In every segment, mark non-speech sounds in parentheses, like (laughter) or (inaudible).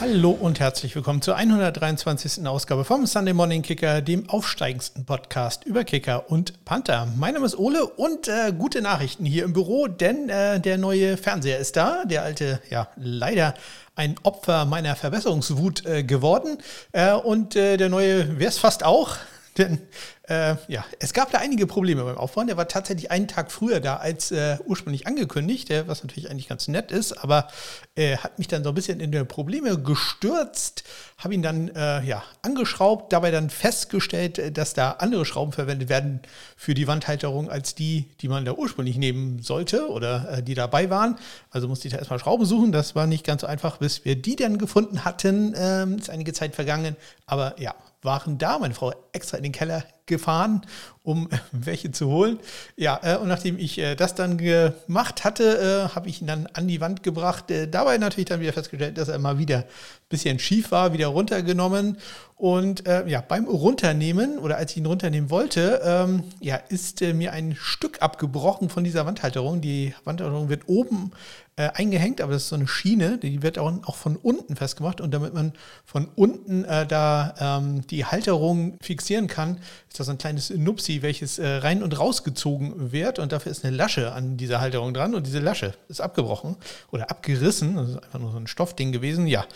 Hallo und herzlich willkommen zur 123. Ausgabe vom Sunday Morning Kicker, dem aufsteigendsten Podcast über Kicker und Panther. Mein Name ist Ole und äh, gute Nachrichten hier im Büro, denn äh, der neue Fernseher ist da. Der alte, ja, leider ein Opfer meiner Verbesserungswut äh, geworden. Äh, und äh, der neue wäre es fast auch. (laughs) Denn äh, ja, es gab da einige Probleme beim Aufbauen. Der war tatsächlich einen Tag früher da als äh, ursprünglich angekündigt, äh, was natürlich eigentlich ganz nett ist, aber äh, hat mich dann so ein bisschen in die Probleme gestürzt, habe ihn dann äh, ja, angeschraubt, dabei dann festgestellt, äh, dass da andere Schrauben verwendet werden für die Wandhalterung als die, die man da ursprünglich nehmen sollte oder die dabei waren. Also musste ich da erstmal Schrauben suchen. Das war nicht ganz so einfach, bis wir die dann gefunden hatten. Ähm, ist einige Zeit vergangen, aber ja, waren da. Meine Frau extra in den Keller gefahren, um (laughs) welche zu holen. Ja, äh, und nachdem ich äh, das dann gemacht hatte, äh, habe ich ihn dann an die Wand gebracht. Äh, dabei natürlich dann wieder festgestellt, dass er mal wieder ein bisschen schief war, wieder runtergenommen. Und äh, ja, beim Runternehmen oder als ich ihn runternehmen wollte, ähm, ja, ist äh, mir ein Stück abgebrochen von dieser Wandhalterung. Die Wandhalterung wird oben eingehängt, aber das ist so eine Schiene, die wird auch, auch von unten festgemacht. Und damit man von unten da ähm, die Halterung fixieren kann, ist das ein kleines Nupsi, welches äh, rein und rausgezogen wird. Und dafür ist eine Lasche an dieser Halterung dran. Und diese Lasche ist abgebrochen oder abgerissen. Das ist einfach nur so ein Stoffding gewesen. Ja,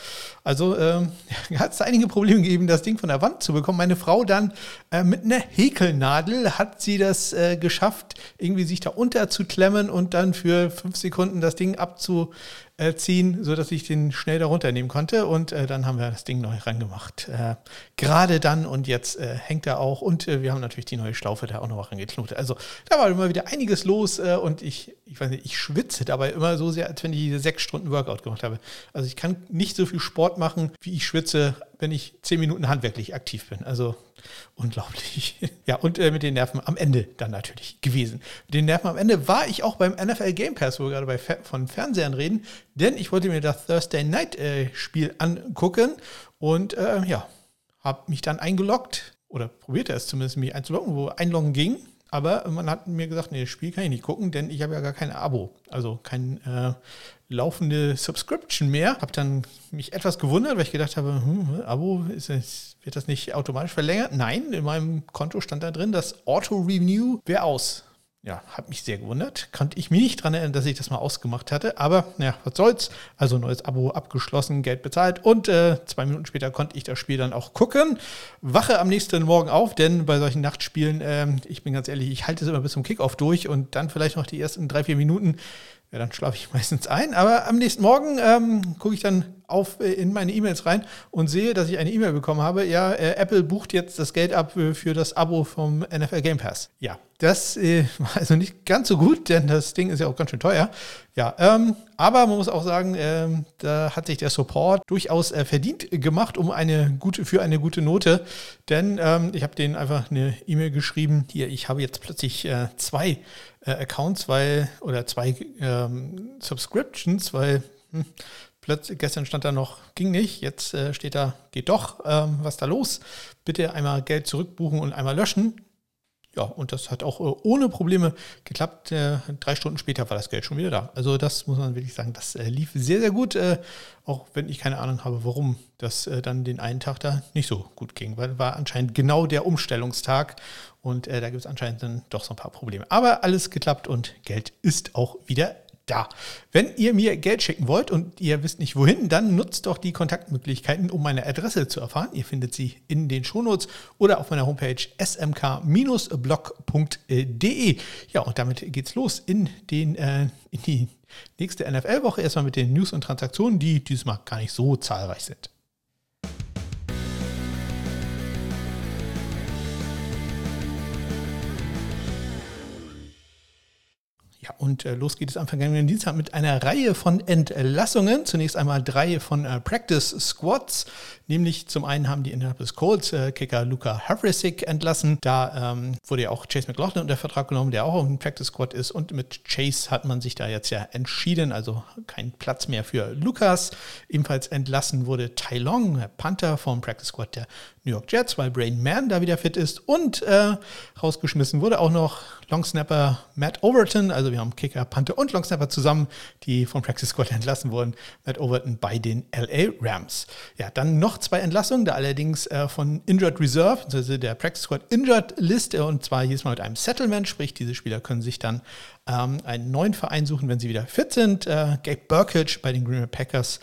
also ähm, (laughs) hat es einige Probleme gegeben, das Ding von der Wand zu bekommen. Meine Frau dann äh, mit einer Häkelnadel hat sie das äh, geschafft, irgendwie sich da unterzuklemmen und dann für fünf Sekunden das Ding abzu äh, ziehen, sodass ich den schnell da runternehmen konnte. Und äh, dann haben wir das Ding neu rangemacht. Äh, Gerade dann und jetzt äh, hängt er auch. Und äh, wir haben natürlich die neue Schlaufe da auch noch rangeknotet. Also da war immer wieder einiges los äh, und ich, ich weiß nicht, ich schwitze dabei immer so sehr, als wenn ich diese sechs Stunden Workout gemacht habe. Also ich kann nicht so viel Sport machen, wie ich schwitze, wenn ich zehn Minuten handwerklich aktiv bin. Also unglaublich. (laughs) Ja, und äh, mit den Nerven am Ende dann natürlich gewesen. Mit den Nerven am Ende war ich auch beim NFL Game Pass, wo wir gerade bei von Fernsehern reden, denn ich wollte mir das Thursday Night äh, Spiel angucken und äh, ja, habe mich dann eingeloggt oder probierte es zumindest, mich einzuloggen, wo einloggen ging. Aber man hat mir gesagt, nee, das Spiel kann ich nicht gucken, denn ich habe ja gar kein Abo, also kein äh, laufende Subscription mehr. Habe dann mich etwas gewundert, weil ich gedacht habe, hm, Abo, das, wird das nicht automatisch verlängert? Nein, in meinem Konto stand da drin, das Auto-Renew wäre aus. Ja, hat mich sehr gewundert. Konnte ich mich nicht daran erinnern, dass ich das mal ausgemacht hatte. Aber ja, was soll's. Also neues Abo abgeschlossen, Geld bezahlt und äh, zwei Minuten später konnte ich das Spiel dann auch gucken. Wache am nächsten Morgen auf, denn bei solchen Nachtspielen, äh, ich bin ganz ehrlich, ich halte es immer bis zum Kickoff durch und dann vielleicht noch die ersten drei, vier Minuten ja, dann schlafe ich (laughs) meistens ein. Aber am nächsten Morgen ähm, gucke ich dann auf äh, in meine E-Mails rein und sehe, dass ich eine E-Mail bekommen habe. Ja, äh, Apple bucht jetzt das Geld ab für, für, das Abo vom NFL Game Pass. Ja, das äh, (laughs) war also nicht ganz so gut, denn das Ding ist ja auch ganz schön teuer. Ja, ähm, aber man muss auch sagen, ähm, da hat sich der Support durchaus äh, verdient gemacht, um eine gute für eine gute Note. Denn ähm, ich habe denen einfach eine E-Mail geschrieben. Hier, ich habe jetzt plötzlich äh, zwei äh, Accounts, weil, oder zwei ähm, Subscriptions, weil hm, plötzlich, gestern stand da noch, ging nicht, jetzt äh, steht da, geht doch, ähm, was da los? Bitte einmal Geld zurückbuchen und einmal löschen. Ja, und das hat auch äh, ohne Probleme geklappt. Äh, drei Stunden später war das Geld schon wieder da. Also das muss man wirklich sagen, das äh, lief sehr, sehr gut, auch wenn ich keine Ahnung habe, warum das dann den einen Tag da nicht so gut ging, weil war anscheinend genau der Umstellungstag und da gibt es anscheinend dann doch so ein paar Probleme. Aber alles geklappt und Geld ist auch wieder da. Wenn ihr mir Geld schicken wollt und ihr wisst nicht wohin, dann nutzt doch die Kontaktmöglichkeiten, um meine Adresse zu erfahren. Ihr findet sie in den Shownotes oder auf meiner Homepage smk-blog.de. Ja, und damit geht's los in, den, äh, in die nächste NFL-Woche. Erstmal mit den News und Transaktionen, die diesmal gar nicht so zahlreich sind. Ja, und äh, los geht es am vergangenen Dienstag mit einer Reihe von Entlassungen. Zunächst einmal drei von äh, Practice Squads, nämlich zum einen haben die Indianapolis Colts äh, Kicker Luca Havrisic entlassen. Da ähm, wurde ja auch Chase McLaughlin unter Vertrag genommen, der auch im Practice Squad ist. Und mit Chase hat man sich da jetzt ja entschieden, also kein Platz mehr für Lukas. Ebenfalls entlassen wurde Tai Long, Panther vom Practice Squad der New York Jets, weil Brain Man da wieder fit ist. Und äh, rausgeschmissen wurde auch noch Longsnapper Matt Overton. Also wir wir haben Kicker, Panther und Longsnapper zusammen, die vom Practice Squad entlassen wurden. Matt Overton bei den LA Rams. Ja, dann noch zwei Entlassungen, da allerdings äh, von Injured Reserve, also der Practice Squad Injured List, und zwar jedes Mal mit einem Settlement, sprich, diese Spieler können sich dann ähm, einen neuen Verein suchen, wenn sie wieder fit sind. Äh, Gabe Burkage bei den Green Bay Packers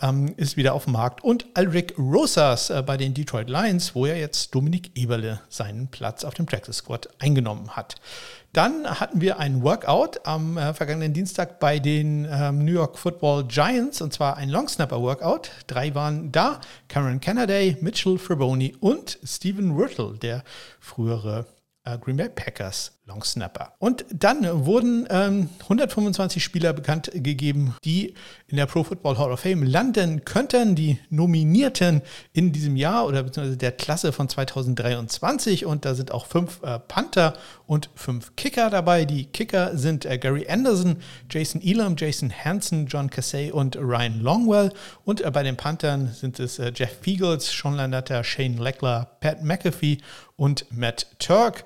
ähm, ist wieder auf dem Markt. Und Alric Rosas äh, bei den Detroit Lions, wo ja jetzt Dominik Eberle seinen Platz auf dem Practice Squad eingenommen hat. Dann hatten wir ein Workout am äh, vergangenen Dienstag bei den ähm, New York Football Giants und zwar ein Longsnapper Workout. Drei waren da: Cameron Kennedy, Mitchell Fraboni und Stephen Wirtle, der frühere äh, Green Bay Packers Long Snapper. Und dann wurden ähm, 125 Spieler bekannt gegeben, die in der Pro Football Hall of Fame landen könnten, die Nominierten in diesem Jahr oder beziehungsweise der Klasse von 2023. Und da sind auch fünf äh, Panther und fünf Kicker dabei. Die Kicker sind äh, Gary Anderson, Jason Elam, Jason Hansen, John Cassay und Ryan Longwell. Und äh, bei den Panthern sind es äh, Jeff Fiegels, Sean Landatter, Shane Leckler, Pat McAfee und Matt Turk.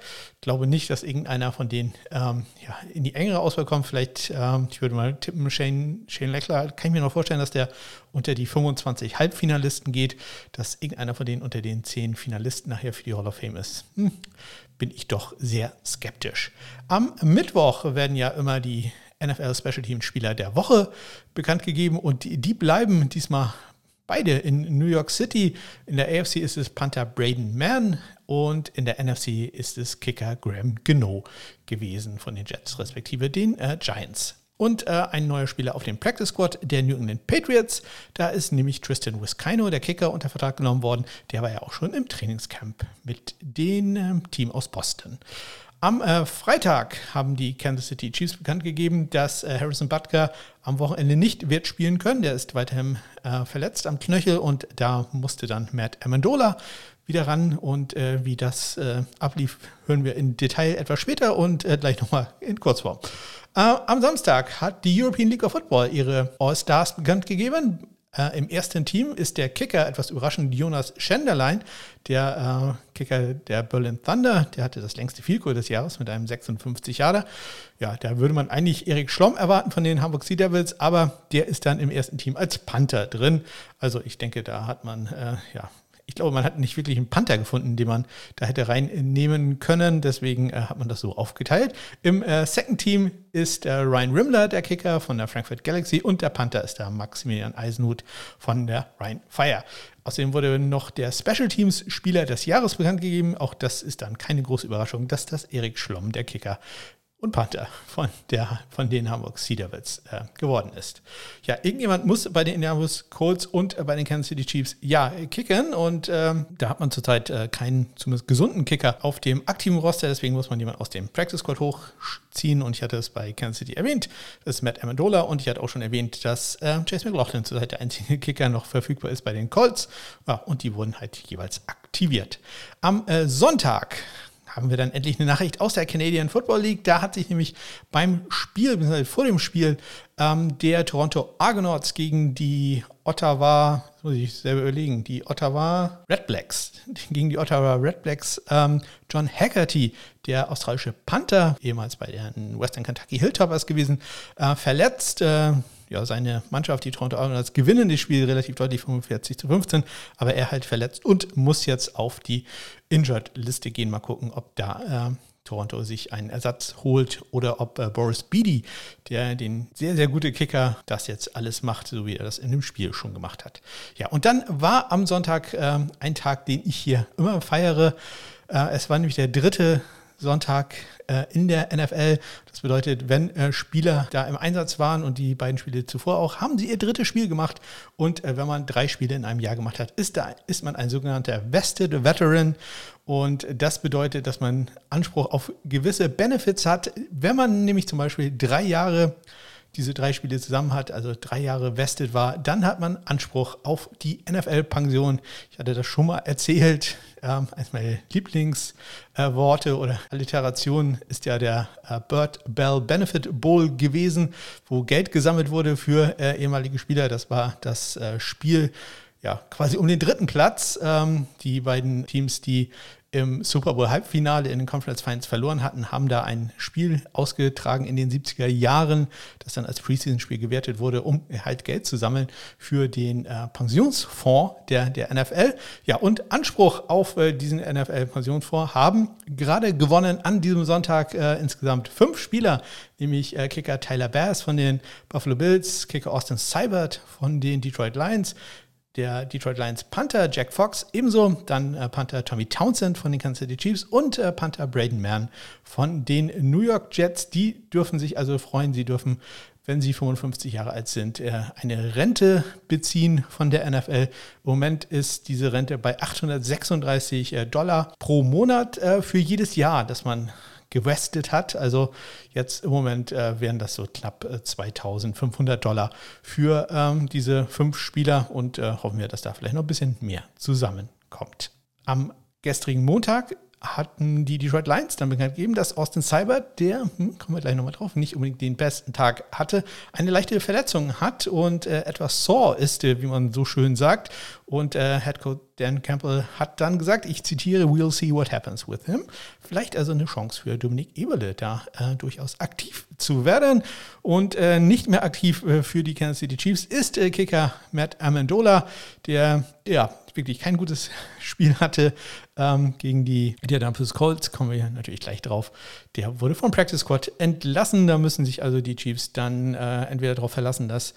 Glaube nicht, dass irgendein einer von denen ähm, ja, in die engere Auswahl kommt. Vielleicht, ähm, ich würde mal tippen, Shane, Shane Leckler, kann ich mir noch vorstellen, dass der unter die 25 Halbfinalisten geht, dass irgendeiner von denen unter den 10 Finalisten nachher für die Hall of Fame ist. Hm, bin ich doch sehr skeptisch. Am Mittwoch werden ja immer die NFL Special Team Spieler der Woche bekannt gegeben und die, die bleiben diesmal beide in New York City. In der AFC ist es Panther Braden Mann und in der NFC ist es Kicker Graham Geno gewesen von den Jets, respektive den äh, Giants. Und äh, ein neuer Spieler auf dem Practice Squad der New England Patriots. Da ist nämlich Tristan Wiskino, der Kicker, unter Vertrag genommen worden. Der war ja auch schon im Trainingscamp mit dem äh, Team aus Boston. Am äh, Freitag haben die Kansas City Chiefs bekannt gegeben, dass äh, Harrison Butker am Wochenende nicht wird spielen können. Der ist weiterhin äh, verletzt am Knöchel und da musste dann Matt Amendola wieder ran. Und äh, wie das äh, ablief, hören wir in Detail etwas später und äh, gleich nochmal in Kurzform. Am Samstag hat die European League of Football ihre All-Stars bekannt gegeben. Äh, Im ersten Team ist der Kicker, etwas überraschend, Jonas Schenderlein, der äh, Kicker der Berlin Thunder. Der hatte das längste Vielkohl des Jahres mit einem 56 Jahre. Ja, da würde man eigentlich Erik Schlomm erwarten von den Hamburg Sea Devils, aber der ist dann im ersten Team als Panther drin. Also ich denke, da hat man äh, ja ich glaube, man hat nicht wirklich einen Panther gefunden, den man da hätte reinnehmen können. Deswegen äh, hat man das so aufgeteilt. Im äh, Second Team ist äh, Ryan Rimmler, der Kicker von der Frankfurt Galaxy, und der Panther ist der Maximilian Eisenhut von der Rhein Fire. Außerdem wurde noch der Special Teams Spieler des Jahres bekannt gegeben. Auch das ist dann keine große Überraschung, dass das Erik Schlomm, der Kicker, und Panther von, der, von den Hamburg Sea Devils äh, geworden ist. Ja, irgendjemand muss bei den Indianapolis Colts und äh, bei den Kansas City Chiefs ja kicken und ähm, da hat man zurzeit äh, keinen zumindest gesunden Kicker auf dem aktiven Roster, deswegen muss man jemanden aus dem Practice Squad hochziehen und ich hatte es bei Kansas City erwähnt, das ist Matt Amendola und ich hatte auch schon erwähnt, dass äh, Chase McLaughlin zurzeit der einzige (laughs) Kicker noch verfügbar ist bei den Colts ja, und die wurden halt jeweils aktiviert. Am äh, Sonntag haben wir dann endlich eine Nachricht aus der Canadian Football League. Da hat sich nämlich beim Spiel, vor dem Spiel, ähm, der Toronto Argonauts gegen die Ottawa, muss ich selber überlegen, die Ottawa Red Blacks, (laughs) gegen die Ottawa Red Blacks, ähm, John Haggerty, der australische Panther, ehemals bei den Western Kentucky Hilltoppers gewesen, äh, verletzt. Äh, ja, seine Mannschaft, die Toronto Argonauts, gewinnen das Spiel relativ deutlich 45 zu 15, aber er halt verletzt und muss jetzt auf die Injured-Liste gehen. Mal gucken, ob da äh, Toronto sich einen Ersatz holt oder ob äh, Boris Beatty, der den sehr, sehr gute Kicker, das jetzt alles macht, so wie er das in dem Spiel schon gemacht hat. Ja, und dann war am Sonntag äh, ein Tag, den ich hier immer feiere. Äh, es war nämlich der dritte Sonntag äh, in der NFL. Das bedeutet, wenn äh, Spieler da im Einsatz waren und die beiden Spiele zuvor auch, haben sie ihr drittes Spiel gemacht. Und äh, wenn man drei Spiele in einem Jahr gemacht hat, ist, da, ist man ein sogenannter Vested Veteran. Und das bedeutet, dass man Anspruch auf gewisse Benefits hat. Wenn man nämlich zum Beispiel drei Jahre diese drei Spiele zusammen hat, also drei Jahre vested war, dann hat man Anspruch auf die NFL-Pension. Ich hatte das schon mal erzählt. Ähm, eines meiner Lieblingsworte äh, oder Alliterationen ist ja der äh, Bird Bell Benefit Bowl gewesen, wo Geld gesammelt wurde für äh, ehemalige Spieler. Das war das äh, Spiel ja, quasi um den dritten Platz. Ähm, die beiden Teams, die im Super Bowl Halbfinale in den Conference Finals verloren hatten, haben da ein Spiel ausgetragen in den 70er Jahren, das dann als Preseason-Spiel gewertet wurde, um halt Geld zu sammeln für den äh, Pensionsfonds der, der NFL. Ja, und Anspruch auf äh, diesen NFL-Pensionsfonds haben gerade gewonnen an diesem Sonntag äh, insgesamt fünf Spieler, nämlich äh, Kicker Tyler Bass von den Buffalo Bills, Kicker Austin Seibert von den Detroit Lions, der Detroit Lions Panther Jack Fox, ebenso dann äh, Panther Tommy Townsend von den Kansas City Chiefs und äh, Panther Braden Mann von den New York Jets. Die dürfen sich also freuen, sie dürfen, wenn sie 55 Jahre alt sind, äh, eine Rente beziehen von der NFL. Im Moment ist diese Rente bei 836 äh, Dollar pro Monat äh, für jedes Jahr, das man gewestet hat. Also jetzt im Moment äh, wären das so knapp äh, 2500 Dollar für ähm, diese fünf Spieler und äh, hoffen wir, dass da vielleicht noch ein bisschen mehr zusammenkommt. Am gestrigen Montag hatten die Detroit Lions dann bekannt gegeben, dass Austin Seibert, der, hm, kommen wir gleich nochmal drauf, nicht unbedingt den besten Tag hatte, eine leichte Verletzung hat und äh, etwas sore ist, äh, wie man so schön sagt. Und äh, Head Coach Dan Campbell hat dann gesagt, ich zitiere, we'll see what happens with him. Vielleicht also eine Chance für Dominik Eberle, da äh, durchaus aktiv zu werden. Und äh, nicht mehr aktiv äh, für die Kansas City Chiefs ist äh, Kicker Matt Amendola, der ja wirklich kein gutes (laughs) Spiel hatte ähm, gegen die Indianapolis Colts. Kommen wir natürlich gleich drauf. Der wurde vom Practice Squad entlassen. Da müssen sich also die Chiefs dann äh, entweder darauf verlassen, dass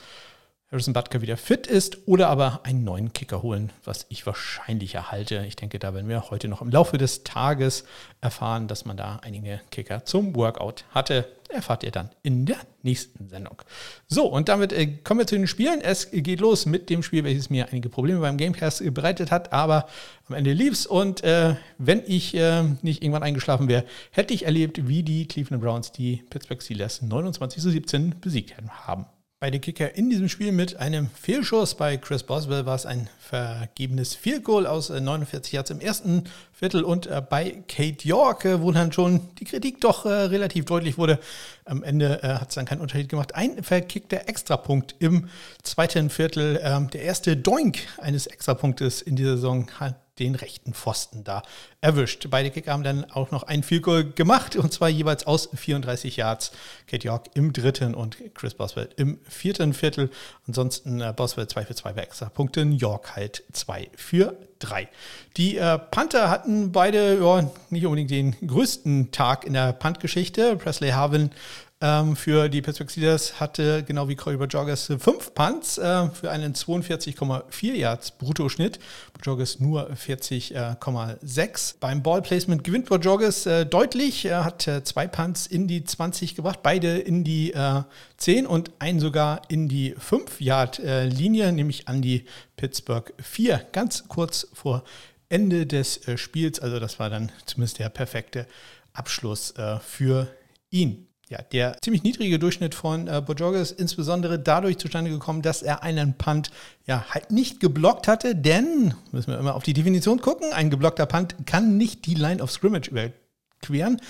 Harrison Butker wieder fit ist oder aber einen neuen Kicker holen, was ich wahrscheinlich erhalte. Ich denke, da werden wir heute noch im Laufe des Tages erfahren, dass man da einige Kicker zum Workout hatte. Erfahrt ihr dann in der nächsten Sendung. So, und damit äh, kommen wir zu den Spielen. Es geht los mit dem Spiel, welches mir einige Probleme beim Gamecast bereitet hat, aber am Ende lief's. Und äh, wenn ich äh, nicht irgendwann eingeschlafen wäre, hätte ich erlebt, wie die Cleveland Browns die Pittsburgh Steelers 29 zu 17 besiegt haben. Beide Kicker in diesem Spiel mit einem Fehlschuss. Bei Chris Boswell war es ein vergebenes Field aus 49 äh, Yards im ersten Viertel und äh, bei Kate York, äh, wo dann schon die Kritik doch relativ deutlich wurde. Am Ende hat es dann keinen Unterschied gemacht. Ein verkickter Extrapunkt im zweiten Viertel. Ähm, der erste Doink eines Extrapunktes in dieser Saison hat den rechten Pfosten da erwischt. Beide Kicker haben dann auch noch ein Field Goal gemacht und zwar jeweils aus 34 Yards. Kate York im dritten und Chris Boswell im vierten Viertel. Ansonsten äh, Boswell 2 für 2 bei extra Punkten, York halt 2 für 3. Die äh, Panther hatten beide ja, nicht unbedingt den größten Tag in der Punt-Geschichte. Presley Harvin ähm, für die Steelers hatte genau wie Corey Bajorges fünf Punts äh, für einen 42,4 Yards Bruttoschnitt. Bajorges nur 40,6. Beim Ballplacement gewinnt Bajorges äh, deutlich. Er hat äh, zwei Punts in die 20 gebracht, beide in die 10 und einen sogar in die 5-Yard-Linie, nämlich an die Pittsburgh 4. Ganz kurz vor Ende des äh, Spiels. Also das war dann zumindest der perfekte Abschluss äh, für ihn ja, der ziemlich niedrige Durchschnitt von äh, Bojorges insbesondere dadurch zustande gekommen, dass er einen Punt ja halt nicht geblockt hatte, denn, müssen wir immer auf die Definition gucken, ein geblockter Punt kann nicht die Line of Scrimmage überqueren.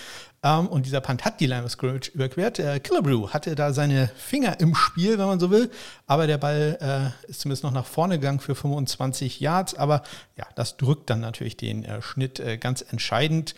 Ähm, und dieser Punt hat die Line of Scrimmage überquert. Äh, Killebrew hatte da seine Finger im Spiel, wenn man so will, aber der Ball äh, ist zumindest noch nach vorne gegangen für 25 Yards, aber ja, das drückt dann natürlich den äh, Schnitt äh, ganz entscheidend.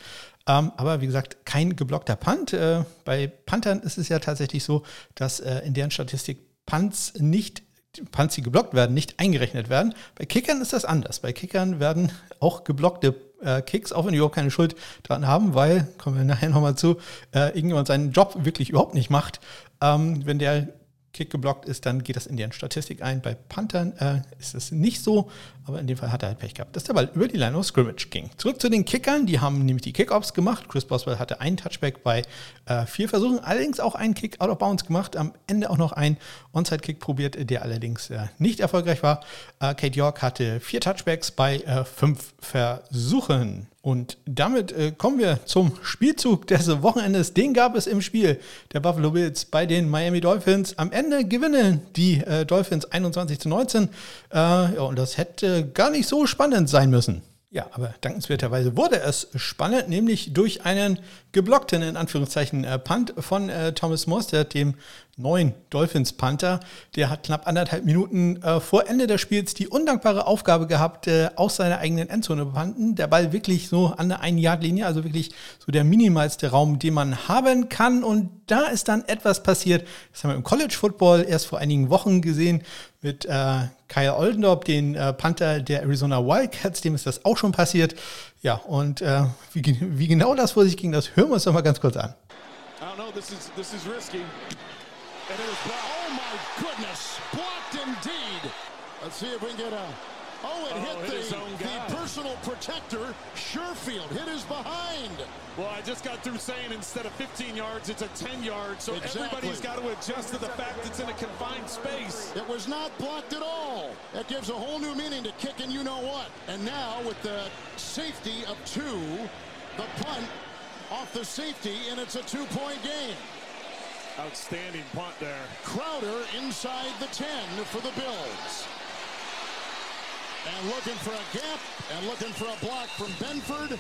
Ähm, aber wie gesagt, kein geblockter Punt. Äh, bei Panthern ist es ja tatsächlich so, dass äh, in deren Statistik Punts nicht Punts, die geblockt werden, nicht eingerechnet werden. Bei Kickern ist das anders. Bei Kickern werden auch geblockte äh, Kicks, auch wenn die überhaupt keine Schuld daran haben, weil, kommen wir nachher nochmal zu, äh, irgendjemand seinen Job wirklich überhaupt nicht macht. Ähm, wenn der Kick geblockt ist, dann geht das in deren Statistik ein. Bei Panthern äh, ist es nicht so, aber in dem Fall hat er halt Pech gehabt, dass der Ball über die Line of Scrimmage ging. Zurück zu den Kickern, die haben nämlich die Kickoffs gemacht. Chris Boswell hatte einen Touchback bei äh, vier Versuchen, allerdings auch einen Kick out of bounds gemacht. Am Ende auch noch einen Onside-Kick probiert, der allerdings äh, nicht erfolgreich war. Äh, Kate York hatte vier Touchbacks bei äh, fünf Versuchen. Und damit äh, kommen wir zum Spielzug des Wochenendes. Den gab es im Spiel der Buffalo Bills bei den Miami Dolphins. Am Ende gewinnen die äh, Dolphins 21 zu 19. Äh, ja, und das hätte gar nicht so spannend sein müssen. Ja, aber dankenswerterweise wurde es spannend, nämlich durch einen geblockten, in Anführungszeichen, äh, Punt von äh, Thomas Mostert, dem neuen Dolphins Panther. Der hat knapp anderthalb Minuten äh, vor Ende des Spiels die undankbare Aufgabe gehabt, äh, aus seiner eigenen Endzone panten. Der Ball wirklich so an der 1-Yard-Linie, also wirklich so der minimalste Raum, den man haben kann. Und da ist dann etwas passiert. Das haben wir im College Football erst vor einigen Wochen gesehen mit äh, Kyle Oldendorp, den äh, Panther der Arizona Wildcats. Dem ist das auch schon passiert. Ja, und äh, wie, wie, genau das vor sich ging, das hören wir uns doch mal ganz kurz an. I don't know, this is, this is risky. And it was, oh my goodness, blocked indeed. Let's see if we can get a, oh, it oh, hit, hit the, the personal protector. Sherfield hit his behind. Well, I just got through saying instead of 15 yards, it's a 10 yards. So exactly. everybody's got to adjust to the fact it's in a confined space. It was not blocked at all. That gives a whole new meaning to kicking you know what. And now with the safety of two, the punt off the safety, and it's a two-point game. Outstanding punt there. Crowder inside the 10 for the Bills. And looking for a gap and looking for a block from Benford.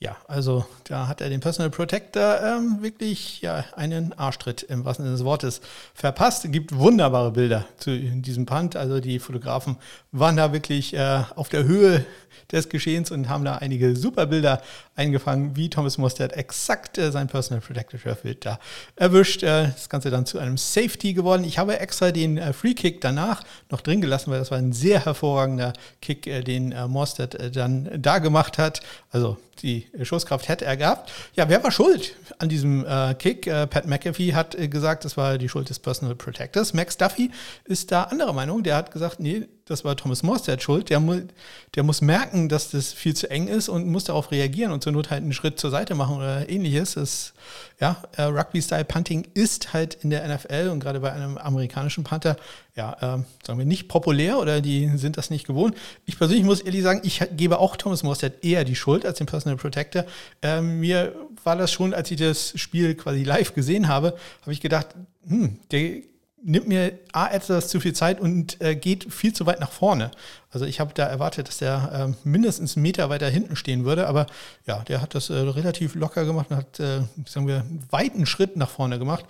Ja, also da hat er den Personal Protector ähm, wirklich ja, einen Arschtritt im wahrsten Sinne des Wortes verpasst. Es gibt wunderbare Bilder zu diesem Punt. Also die Fotografen waren da wirklich äh, auf der Höhe des Geschehens und haben da einige super Bilder eingefangen, wie Thomas Mostert exakt äh, sein Personal Protector Sherfield da erwischt. Äh, das Ganze dann zu einem Safety geworden. Ich habe extra den äh, Free Kick danach noch drin gelassen, weil das war ein sehr hervorragender Kick, äh, den äh, Mostert äh, dann da gemacht hat. Also die Schusskraft hätte er gehabt. Ja, wer war schuld an diesem äh, Kick? Äh, Pat McAfee hat gesagt, das war die Schuld des Personal Protectors. Max Duffy ist da anderer Meinung. Der hat gesagt, nee, das war Thomas Morstead schuld. Der, mu der muss merken, dass das viel zu eng ist und muss darauf reagieren und zur Not halt einen Schritt zur Seite machen oder ähnliches. Das, ja, äh, Rugby-Style-Punting ist halt in der NFL und gerade bei einem amerikanischen Panther, ja, äh, sagen wir nicht populär oder die sind das nicht gewohnt. Ich persönlich muss ehrlich sagen, ich gebe auch Thomas Morstead eher die Schuld als den Personal Protector. Äh, mir war das schon, als ich das Spiel quasi live gesehen habe, habe ich gedacht, hm, der nimmt mir A, etwas zu viel Zeit und äh, geht viel zu weit nach vorne. Also ich habe da erwartet, dass der äh, mindestens einen Meter weiter hinten stehen würde, aber ja, der hat das äh, relativ locker gemacht und hat, äh, sagen wir, einen weiten Schritt nach vorne gemacht.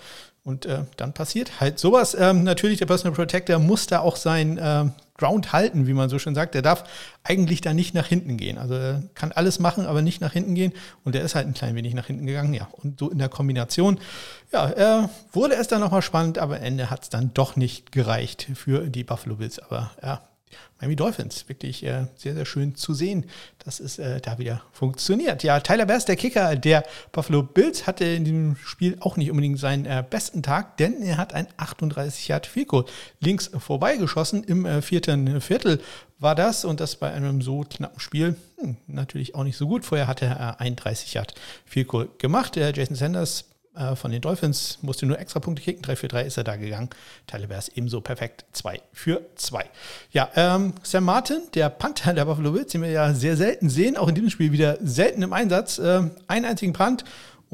Und äh, dann passiert halt sowas. Ähm, natürlich, der Personal Protector muss da auch sein ähm, Ground halten, wie man so schön sagt. Der darf eigentlich da nicht nach hinten gehen. Also er kann alles machen, aber nicht nach hinten gehen. Und der ist halt ein klein wenig nach hinten gegangen. Ja, und so in der Kombination, ja, äh, wurde es dann nochmal spannend, aber am Ende hat es dann doch nicht gereicht für die Buffalo Bills. Aber ja, Miami Dolphins. Wirklich äh, sehr, sehr schön zu sehen, dass es äh, da wieder funktioniert. Ja, Tyler Bass, der Kicker der Buffalo Bills, hatte in diesem Spiel auch nicht unbedingt seinen äh, besten Tag, denn er hat ein 38 Yard Field links vorbeigeschossen. Im äh, vierten Viertel war das und das bei einem so knappen Spiel hm, natürlich auch nicht so gut. Vorher hatte er 31 Yard Field gemacht. Der Jason Sanders äh, von den Dolphins, musste nur extra Punkte kicken, 3 für 3 ist er da gegangen. Talibers ebenso perfekt, 2 für 2. Ja, ähm, Sam Martin, der Panther der Buffalo Bills, den wir ja sehr selten sehen, auch in diesem Spiel wieder selten im Einsatz. Äh, einen einzigen Punt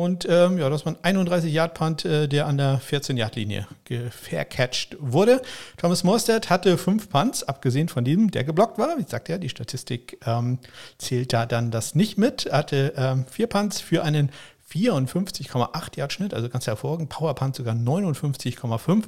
und ähm, ja, das war ein 31-Yard-Punt, äh, der an der 14-Yard-Linie vercatcht wurde. Thomas Morstead hatte fünf Punts, abgesehen von dem, der geblockt war. Wie sagt ja, die Statistik ähm, zählt da dann das nicht mit. Er hatte ähm, vier Punts für einen 54,8 Yard Schnitt, also ganz hervorragend. Power Punt sogar 59,5.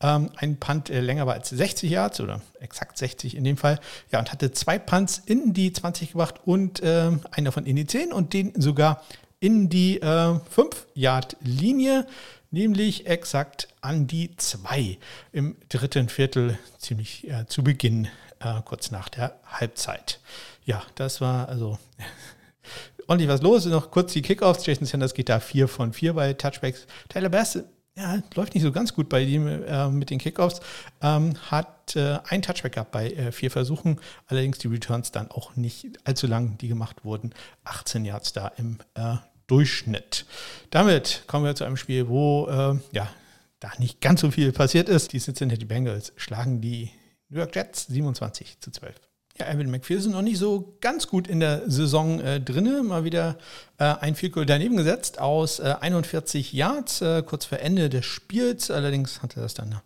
Ähm, ein Punt äh, länger war als 60 Yards oder exakt 60 in dem Fall. Ja, und hatte zwei Punts in die 20 gebracht und äh, einen davon in die 10 und den sogar in die äh, 5 Yard Linie, nämlich exakt an die 2 im dritten Viertel, ziemlich äh, zu Beginn, äh, kurz nach der Halbzeit. Ja, das war also ordentlich was los. Noch kurz die Kickoffs. Jason Sanders geht da 4 von 4 bei Touchbacks. Tyler Bass ja, läuft nicht so ganz gut bei ihm äh, mit den Kickoffs. Ähm, hat äh, ein Touchback gehabt bei äh, vier Versuchen. Allerdings die Returns dann auch nicht allzu lang, die gemacht wurden. 18 Yards da im äh, Durchschnitt. Damit kommen wir zu einem Spiel, wo äh, ja, da nicht ganz so viel passiert ist. Die Cincinnati Bengals schlagen die New York Jets 27 zu 12. Ja, Evan McPherson noch nicht so ganz gut in der Saison äh, drinne. Mal wieder äh, ein Field daneben gesetzt aus äh, 41 Yards, äh, kurz vor Ende des Spiels. Allerdings hat er das dann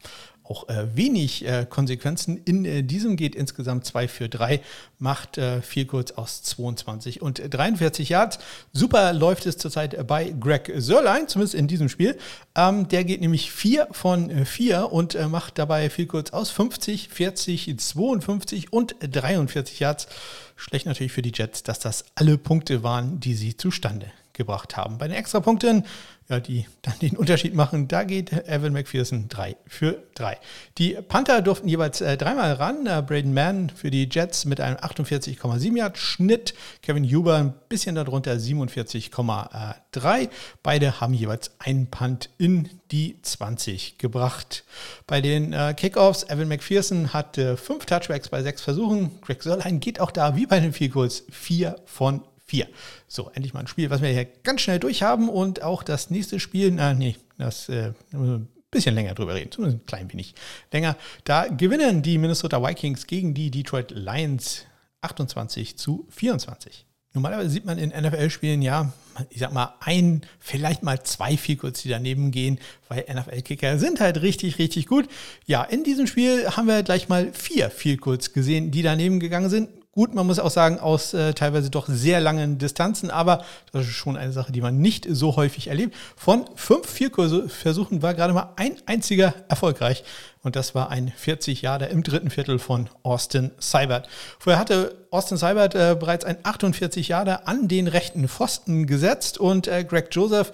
auch äh, wenig äh, Konsequenzen. In äh, diesem geht insgesamt 2 für 3, macht äh, viel kurz aus 22 und 43 Yards. Super läuft es zurzeit bei Greg Sörlein, zumindest in diesem Spiel. Ähm, der geht nämlich 4 von 4 und äh, macht dabei viel kurz aus 50, 40, 52 und 43 Yards. Schlecht natürlich für die Jets, dass das alle Punkte waren, die sie zustande gebracht haben. Bei den Extrapunkten ja, die dann den Unterschied machen. Da geht Evan McPherson 3 für 3. Die Panther durften jeweils äh, dreimal ran. Äh, Braden Mann für die Jets mit einem 48,7 Yard Schnitt. Kevin Huber ein bisschen darunter 47,3. Beide haben jeweils einen Punt in die 20 gebracht. Bei den äh, Kickoffs, Evan McPherson hatte fünf Touchbacks bei sechs Versuchen. Greg Sörlein geht auch da wie bei den Field Goals 4 von 4. So, endlich mal ein Spiel, was wir hier ganz schnell durchhaben und auch das nächste Spiel, na nee, das äh, ein bisschen länger drüber reden, zumindest ein klein wenig länger. Da gewinnen die Minnesota Vikings gegen die Detroit Lions 28 zu 24. Normalerweise sieht man in NFL-Spielen ja, ich sag mal, ein, vielleicht mal zwei Vielkurz, die daneben gehen, weil NFL-Kicker sind halt richtig, richtig gut. Ja, in diesem Spiel haben wir gleich mal vier Vielkurz gesehen, die daneben gegangen sind. Gut, man muss auch sagen, aus äh, teilweise doch sehr langen Distanzen, aber das ist schon eine Sache, die man nicht so häufig erlebt. Von fünf Vierkurse-Versuchen war gerade mal ein einziger erfolgreich. Und das war ein 40 Jahre im dritten Viertel von Austin Seibert. Vorher hatte Austin Seibert äh, bereits ein 48 Jahre an den rechten Pfosten gesetzt und äh, Greg Joseph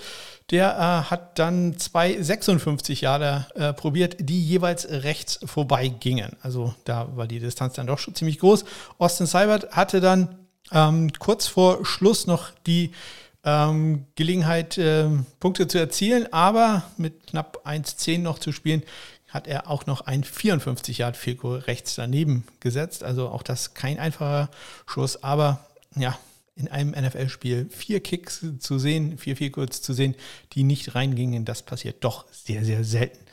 der äh, hat dann zwei 56 Jahre äh, probiert, die jeweils rechts vorbei gingen. Also da war die Distanz dann doch schon ziemlich groß. Austin Seibert hatte dann ähm, kurz vor Schluss noch die ähm, Gelegenheit, äh, Punkte zu erzielen, aber mit knapp 1,10 noch zu spielen, hat er auch noch ein 54 Yard Field rechts daneben gesetzt. Also auch das kein einfacher Schuss, aber ja, in einem NFL-Spiel vier Kicks zu sehen, vier, vier kurz zu sehen, die nicht reingingen, das passiert doch sehr, sehr selten.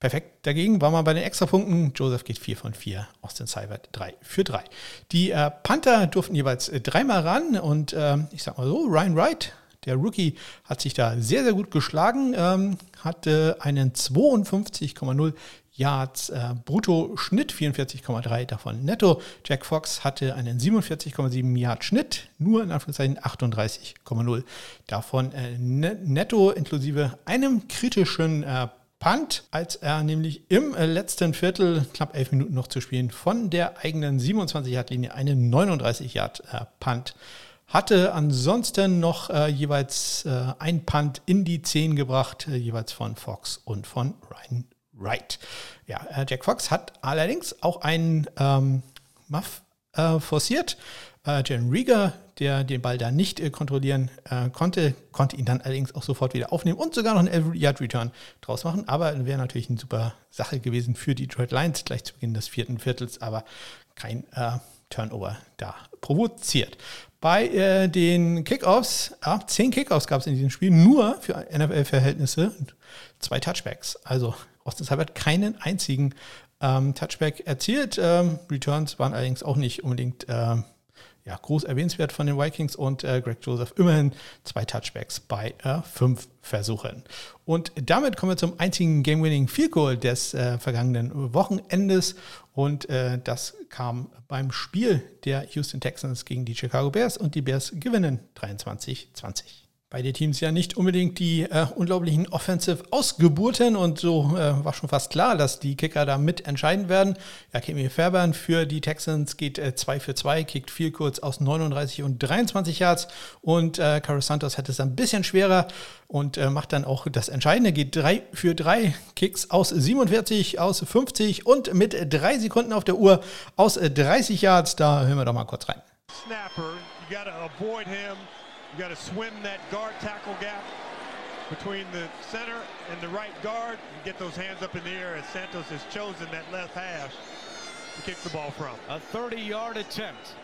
Perfekt. Dagegen war man bei den Extrapunkten. Joseph geht 4 von 4, Austin Seibert 3 für 3. Die äh, Panther durften jeweils äh, dreimal ran und äh, ich sag mal so, Ryan Wright, der Rookie, hat sich da sehr, sehr gut geschlagen, ähm, hatte einen 52,0 Yards äh, brutto Schnitt, 44,3 davon netto. Jack Fox hatte einen 47,7 Yard Schnitt, nur in Anführungszeichen 38,0 davon äh, ne-, netto, inklusive einem kritischen äh, Punt, als er nämlich im äh, letzten Viertel, knapp elf Minuten noch zu spielen, von der eigenen 27-Yard-Linie einen 39-Yard-Punt äh, hatte. Ansonsten noch äh, jeweils äh, ein Punt in die 10 gebracht, äh, jeweils von Fox und von Ryan Right. Ja, äh, Jack Fox hat allerdings auch einen ähm, Muff äh, forciert. Äh, Jen Rieger, der den Ball da nicht äh, kontrollieren äh, konnte, konnte ihn dann allerdings auch sofort wieder aufnehmen und sogar noch einen Every Yard Return draus machen. Aber wäre natürlich eine super Sache gewesen für die Detroit Lions gleich zu Beginn des vierten Viertels, aber kein äh, Turnover da provoziert. Bei äh, den Kickoffs, ja, zehn Kickoffs gab es in diesem Spiel, nur für NFL-Verhältnisse, zwei Touchbacks. Also Austin Seibert keinen einzigen ähm, Touchback erzielt. Ähm, Returns waren allerdings auch nicht unbedingt äh, ja, groß erwähnenswert von den Vikings und äh, Greg Joseph immerhin zwei Touchbacks bei äh, fünf Versuchen. Und damit kommen wir zum einzigen Game-Winning Field Goal des äh, vergangenen Wochenendes und äh, das kam beim Spiel der Houston Texans gegen die Chicago Bears und die Bears gewinnen 23-20 beide Teams ja nicht unbedingt die äh, unglaublichen Offensive-Ausgeburten und so äh, war schon fast klar, dass die Kicker da mit entscheiden werden. Ja, Kemi Fairbairn für die Texans geht 2 äh, für 2, kickt viel kurz aus 39 und 23 Yards und äh, Carlos Santos hat es ein bisschen schwerer und äh, macht dann auch das Entscheidende, geht 3 für 3, Kicks aus 47, aus 50 und mit 3 Sekunden auf der Uhr aus 30 Yards. Da hören wir doch mal kurz rein. Snapper, you gotta avoid him. You got to swim that guard tackle gap between the center and the right guard and get those hands up in the air as Santos has chosen that left hash to kick the ball from. A 30-yard attempt.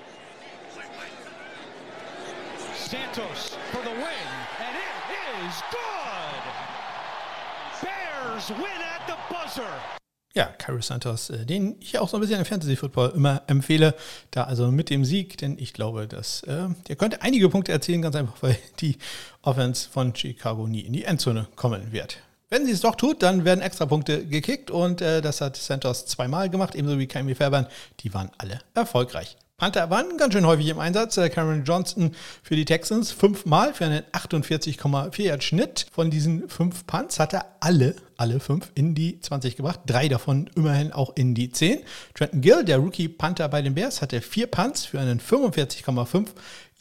Santos for the win, and it is good! Bears win at the buzzer. Ja, Carrie Santos, äh, den ich auch so ein bisschen im Fantasy-Football immer empfehle. Da also mit dem Sieg, denn ich glaube, dass äh, der könnte einige Punkte erzielen, ganz einfach, weil die Offense von Chicago nie in die Endzone kommen wird. Wenn sie es doch tut, dann werden extra Punkte gekickt und äh, das hat Santos zweimal gemacht, ebenso wie Kami Fairbairn. Die waren alle erfolgreich. Panther waren ganz schön häufig im Einsatz. Äh, Cameron Johnston für die Texans fünfmal für einen 48,4 Yard Schnitt. Von diesen fünf Punts hat er alle, alle fünf in die 20 gebracht. Drei davon immerhin auch in die 10. Trenton Gill, der Rookie Panther bei den Bears, hatte vier Punts für einen 45,5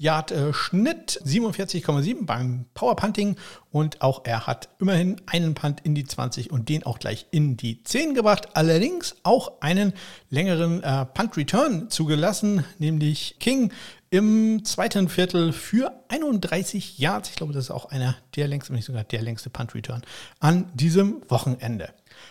Yard äh, Schnitt, 47,7 beim Power Punting und auch er hat immerhin einen Punt in die 20 und den auch gleich in die 10 gebracht. Allerdings auch einen längeren äh, Punt Return zugelassen, nämlich King im zweiten Viertel für 31 Yards. Ich glaube, das ist auch einer der längsten, wenn nicht sogar der längste Punt Return an diesem Wochenende.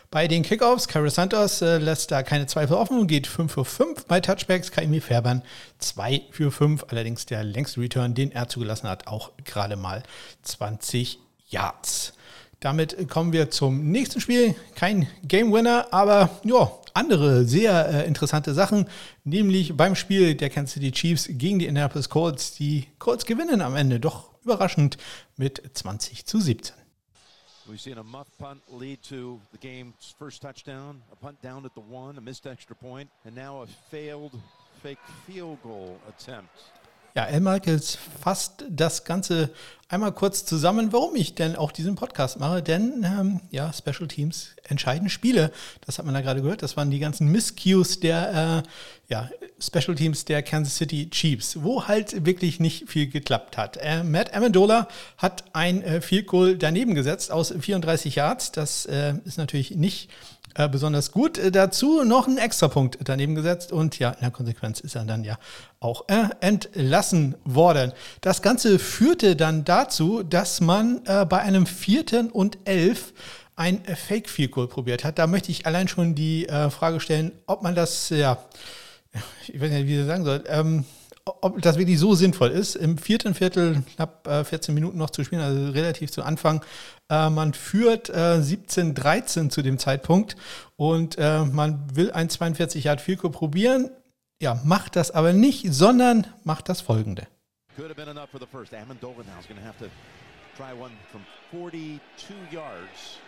Bei den Kickoffs, Carlos Santos äh, lässt da keine Zweifel offen und geht 5 für 5. Bei Touchbacks, Kaimi Färbern 2 für 5. Allerdings der längste Return, den er zugelassen hat, auch gerade mal 20 Yards. Damit kommen wir zum nächsten Spiel. Kein Game Winner, aber ja, andere sehr äh, interessante Sachen, nämlich beim Spiel der Kansas City Chiefs gegen die Indianapolis Colts. Die Colts gewinnen am Ende doch überraschend mit 20 zu 17. We've seen a muff punt lead to the game's first touchdown, a punt down at the one, a missed extra point, and now a failed fake field goal attempt. Ja, El Michaels fasst das Ganze einmal kurz zusammen, warum ich denn auch diesen Podcast mache. Denn ähm, ja, Special Teams entscheiden Spiele. Das hat man da gerade gehört. Das waren die ganzen Miscues der äh, ja, Special Teams der Kansas City Chiefs, wo halt wirklich nicht viel geklappt hat. Äh, Matt Amendola hat ein äh, Field Goal daneben gesetzt aus 34 Yards. Das äh, ist natürlich nicht äh, besonders gut. Äh, dazu noch einen Extrapunkt daneben gesetzt und ja, in der Konsequenz ist er dann ja auch äh, entlassen worden. Das Ganze führte dann dazu, dass man äh, bei einem vierten und elf ein Fake Field Goal probiert hat. Da möchte ich allein schon die äh, Frage stellen, ob man das, ja, ich weiß nicht, wie ich sagen soll, ähm, ob das wirklich so sinnvoll ist. Im vierten Viertel knapp äh, 14 Minuten noch zu spielen, also relativ zu Anfang. Äh, man führt äh, 17-13 zu dem Zeitpunkt und äh, man will ein 42 Yard Field probieren. Ja, macht das aber nicht, sondern macht das folgende. Could have been enough for the first. Amendola now is going to have to try one from 42 yards.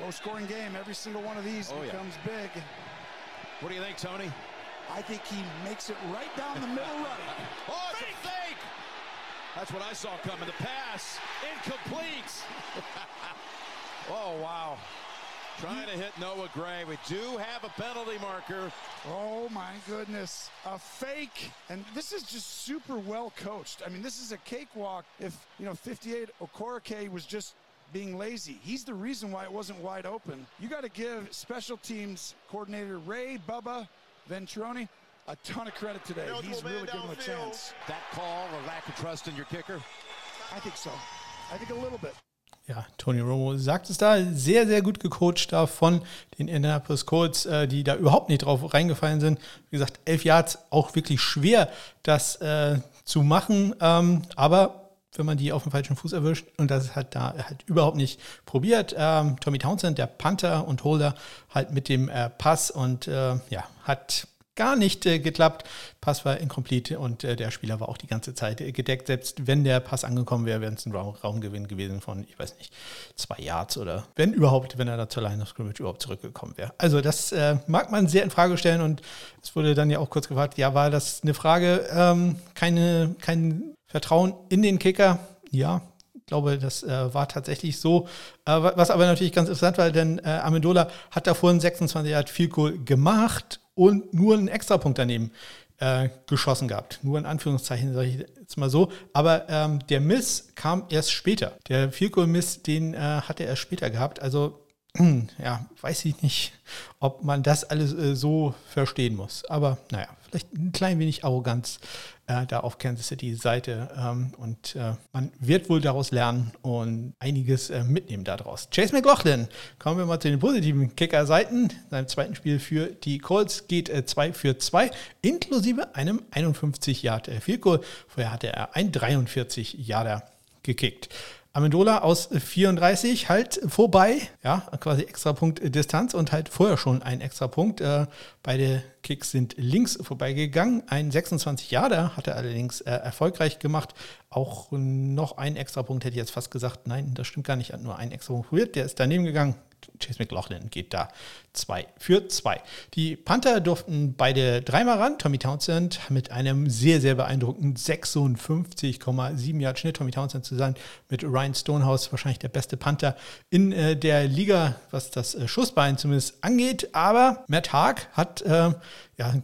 Low scoring game. Every single one of these oh, becomes yeah. big. What do you think, Tony? I think he makes it right down the middle right. oh, it's fake. a fake! That's what I saw coming. The pass, incomplete. (laughs) oh, wow. Trying to hit Noah Gray. We do have a penalty marker. Oh, my goodness. A fake. And this is just super well coached. I mean, this is a cakewalk. If, you know, 58 Okorake was just being lazy. He's the reason why it wasn't wide open. You got to give special teams coordinator Ray Bubba Venturoni a ton of credit today. He's really given him a chance. That call or lack of trust in your kicker? I think so. I think a little bit. Ja, Tony Romo sagt es da, sehr, sehr gut gecoacht da von den Indianapolis Colts, äh, die da überhaupt nicht drauf reingefallen sind. Wie gesagt, elf Yards, auch wirklich schwer, das äh, zu machen. Ähm, aber wenn man die auf dem falschen Fuß erwischt, und das hat da halt überhaupt nicht probiert. Ähm, Tommy Townsend, der Panther und Holder, halt mit dem äh, Pass und äh, ja, hat gar nicht äh, geklappt. Pass war incomplete und äh, der Spieler war auch die ganze Zeit äh, gedeckt. Selbst wenn der Pass angekommen wäre, wäre es ein Raum, Raumgewinn gewesen von, ich weiß nicht, zwei Yards oder wenn überhaupt, wenn er da zur Line of Scrimmage überhaupt zurückgekommen wäre. Also das äh, mag man sehr in Frage stellen und es wurde dann ja auch kurz gefragt, ja, war das eine Frage, ähm, keine, kein Vertrauen in den Kicker? Ja, glaube, das äh, war tatsächlich so. Äh, was aber natürlich ganz interessant war, denn äh, Amendola hat davor einen 26 Yard Field Goal gemacht und nur einen Extrapunkt daneben äh, geschossen gehabt. Nur in Anführungszeichen sage ich jetzt mal so. Aber ähm, der Miss kam erst später. Der Field Goal Miss, den äh, hat er erst später gehabt. Also (clears throat) ja, weiß ich nicht, ob man das alles äh, so verstehen muss. Aber naja, vielleicht ein klein wenig Arroganz äh, da auf Kansas City Seite. Ähm, und äh, man wird wohl daraus lernen und einiges äh, mitnehmen daraus. Chase McLaughlin, kommen wir mal zu den positiven Kicker-Seiten. Seinem zweiten Spiel für die Colts geht 2 äh, für 2, inklusive einem 51 Yard Field Goal. Vorher hatte er ein 43 Yarder gekickt. Amendola aus 34 halt vorbei, ja, quasi extra Punkt Distanz und halt vorher schon ein extra Punkt. Äh, beide Kicks sind links vorbeigegangen. Ein 26 Jahre hat er allerdings äh, erfolgreich gemacht. Auch noch ein extra Punkt hätte ich jetzt fast gesagt. Nein, das stimmt gar nicht. Er hat nur einen extra Punkt probiert. Der ist daneben gegangen. Chase McLaughlin geht da 2 für 2. Die Panther durften beide dreimal ran. Tommy Townsend mit einem sehr, sehr beeindruckenden 56,7 Yard Schnitt. Tommy Townsend zusammen mit Ryan Stonehouse wahrscheinlich der beste Panther in äh, der Liga, was das äh, Schussbein zumindest angeht. Aber Matt Haag hat äh, ja,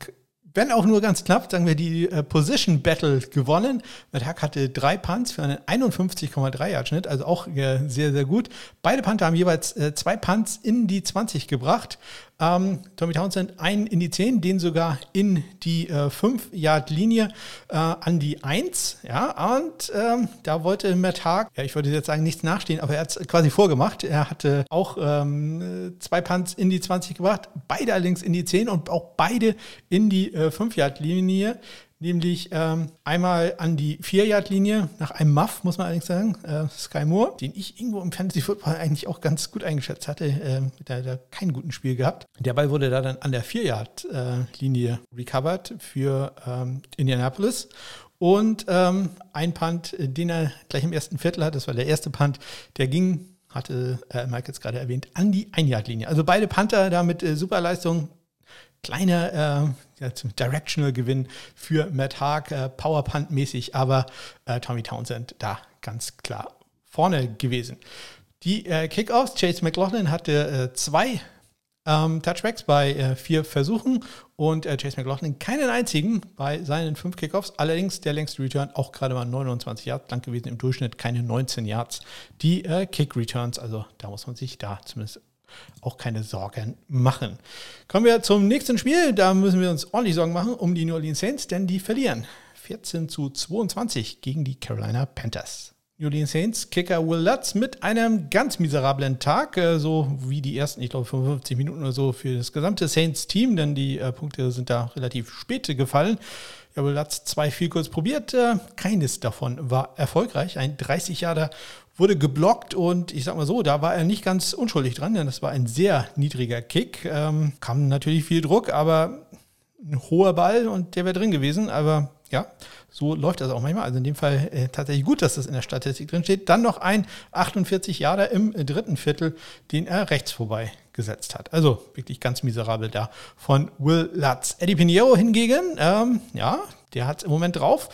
wenn auch nur ganz knapp, sagen wir, die äh, Position Battle gewonnen. Matt Hack hatte drei Punts für einen 51,3 Yard Schnitt, also auch äh, sehr, sehr gut. Beide Panther haben jeweils äh, zwei Punts in die 20 gebracht. Ähm, Tommy Townsend einen in die 10, den sogar in die 5-Yard-Linie äh, an die 1. Ja, und ähm, da wollte Matt Haag, ja, ich wollte jetzt sagen, nichts nachstehen, aber er hat es quasi vorgemacht. Er hatte auch ähm, zwei Punts in die 20 gebracht, beide allerdings in die 10 und auch beide in die äh, 5-Yard-Linie nämlich ähm, einmal an die 4-Yard-Linie nach einem Muff, muss man allerdings sagen, äh, Sky Moore, den ich irgendwo im Fantasy Football eigentlich auch ganz gut eingeschätzt hatte, äh, der hat kein guten Spiel gehabt. Der Ball wurde da dann an der 4-Yard-Linie recovered für ähm, Indianapolis. Und ähm, ein Punt, den er gleich im ersten Viertel hat, das war der erste Punt, der ging hatte äh, Mike jetzt gerade erwähnt, an die Ein-Yard-Linie. Also beide Panther da mit äh, Superleistung kleiner äh, Directional-Gewinn für Matt Haag, äh, Powerpunt-mäßig, aber äh, Tommy Townsend da ganz klar vorne gewesen. Die äh, Kickoffs, Chase McLaughlin hatte äh, zwei ähm, Touchbacks bei äh, vier Versuchen und äh, Chase McLaughlin keinen einzigen bei seinen fünf Kickoffs. Allerdings der längste Return auch gerade mal 29 Yards lang gewesen, im Durchschnitt keine 19 Yards. Die Kick-Returns, also da muss man sich da zumindest auch keine Sorgen machen. Kommen wir zum nächsten Spiel. Da müssen wir uns ordentlich Sorgen machen um die New Orleans Saints, denn die verlieren 14 zu 22 gegen die Carolina Panthers. New Orleans Saints Kicker Will Lutz mit einem ganz miserablen Tag, äh, so wie die ersten, ich glaube, 55 Minuten oder so für das gesamte Saints-Team, denn die äh, Punkte sind da relativ spät gefallen. Ja, Will Lutz zwei viel kurz probiert, äh, keines davon war erfolgreich. Ein 30 Jahre wurde geblockt und ich sag mal so, da war er nicht ganz unschuldig dran, denn das war ein sehr niedriger Kick. Ähm, kam natürlich viel Druck, aber ein hoher Ball und der wäre drin gewesen. Aber ja, so läuft das auch manchmal. Also in dem Fall äh, tatsächlich gut, dass das in der Statistik drin steht. Dann noch ein 48 Jahre im dritten Viertel, den er rechts vorbei gesetzt hat. Also wirklich ganz miserabel da von Will Lutz. Eddie Pinheiro hingegen, ähm, ja, der hat es im Moment drauf.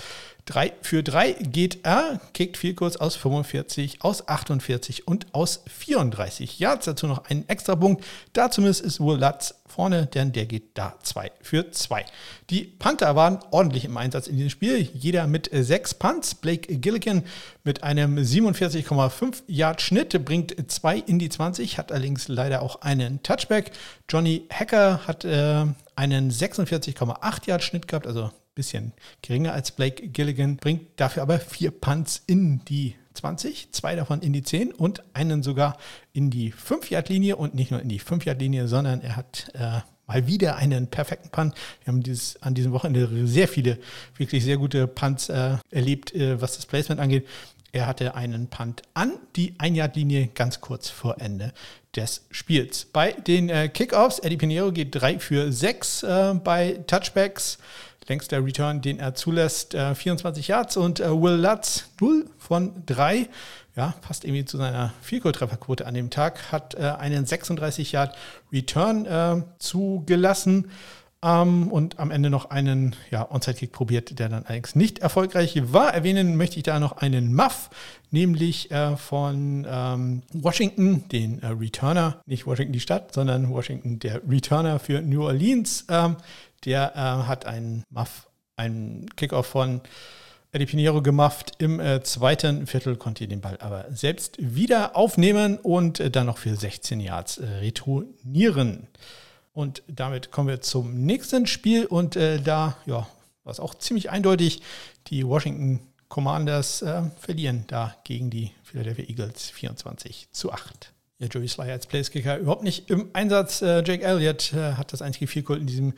3 für 3 geht er, kickt viel kurz aus 45, aus 48 und aus 34 Yards. Dazu noch einen extra Punkt. Da zumindest ist wohl Latz vorne, denn der geht da 2 für 2. Die Panther waren ordentlich im Einsatz in diesem Spiel. Jeder mit 6 Punts. Blake Gilligan mit einem 47,5 Yard Schnitt bringt 2 in die 20, hat allerdings leider auch einen Touchback. Johnny Hacker hat äh, einen 46,8 Yard Schnitt gehabt, also bisschen geringer als Blake Gilligan, bringt dafür aber vier Punts in die 20, zwei davon in die 10 und einen sogar in die 5-Yard-Linie und nicht nur in die 5-Yard-Linie, sondern er hat äh, mal wieder einen perfekten Punt. Wir haben dieses, an diesem Wochenende sehr viele wirklich sehr gute Punts äh, erlebt, äh, was das Placement angeht. Er hatte einen Punt an die 1-Yard-Linie ganz kurz vor Ende des Spiels. Bei den äh, Kickoffs, Eddie Pinheiro geht 3 für 6 äh, bei Touchbacks längster Return, den er zulässt, äh, 24 Yards und äh, Will Lutz 0 von 3. Ja, passt irgendwie zu seiner Vielkohl-Trefferquote an dem Tag, hat äh, einen 36 Yard Return äh, zugelassen. Ähm, und am Ende noch einen ja, Onside-Kick probiert, der dann allerdings nicht erfolgreich war. Erwähnen möchte ich da noch einen Muff, nämlich äh, von ähm, Washington, den äh, Returner, nicht Washington die Stadt, sondern Washington der Returner für New Orleans. Ähm, der äh, hat einen Muff, einen Kickoff von Eddie Pinheiro gemufft. Im äh, zweiten Viertel konnte den Ball aber selbst wieder aufnehmen und äh, dann noch für 16 Yards äh, retournieren. Und damit kommen wir zum nächsten Spiel und äh, da ja, war es auch ziemlich eindeutig. Die Washington Commanders äh, verlieren da gegen die Philadelphia Eagles 24 zu 8. Ja, Joey Sly als Placekicker überhaupt nicht im Einsatz. Jake Elliott hat das einzige Field in diesem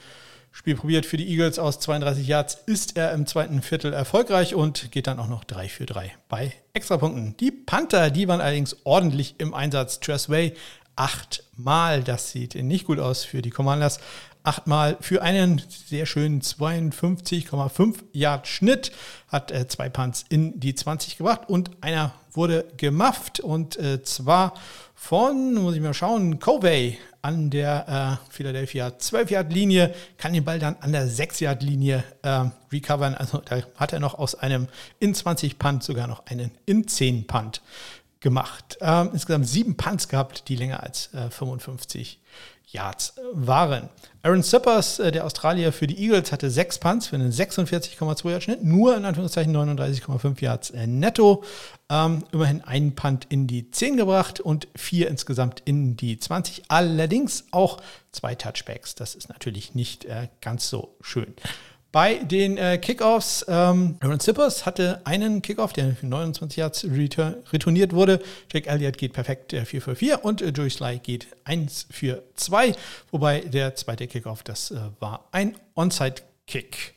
Spiel probiert für die Eagles aus 32 Yards. Ist er im zweiten Viertel erfolgreich und geht dann auch noch 3 für 3 bei Extrapunkten. Die Panther, die waren allerdings ordentlich im Einsatz. Tressway achtmal. Das sieht nicht gut aus für die Commanders achtmal für einen sehr schönen 52,5 Yard Schnitt, hat äh, zwei Punts in die 20 gebracht und einer wurde gemufft und äh, zwar von, muss ich mal schauen, Covey an der äh, Philadelphia 12 Yard Linie, kann den Ball dann an der 6 Yard Linie äh, recovern, also da hat er noch aus einem in 20 Punt sogar noch einen in 10 Punt gemacht. Ähm, insgesamt sieben Punts gehabt, die länger als äh, 55 Yards waren. Aaron Sippers, äh, der Australier für die Eagles, hatte sechs Punts für einen 46,2 Yard Schnitt, nur in Anführungszeichen 39,5 Yards äh, netto. Ähm, immerhin einen Punt in die 10 gebracht und vier insgesamt in die 20. Allerdings auch zwei Touchbacks. Das ist natürlich nicht äh, ganz so schön. Bei den äh, Kickoffs, ähm, Aaron Zippers hatte einen Kickoff, der für 29 Yards retourniert wurde. Jake Elliott geht perfekt äh, 4 für 4 und äh, Joey Sly geht 1 für 2. Wobei der zweite Kickoff, das äh, war ein Onside-Kick,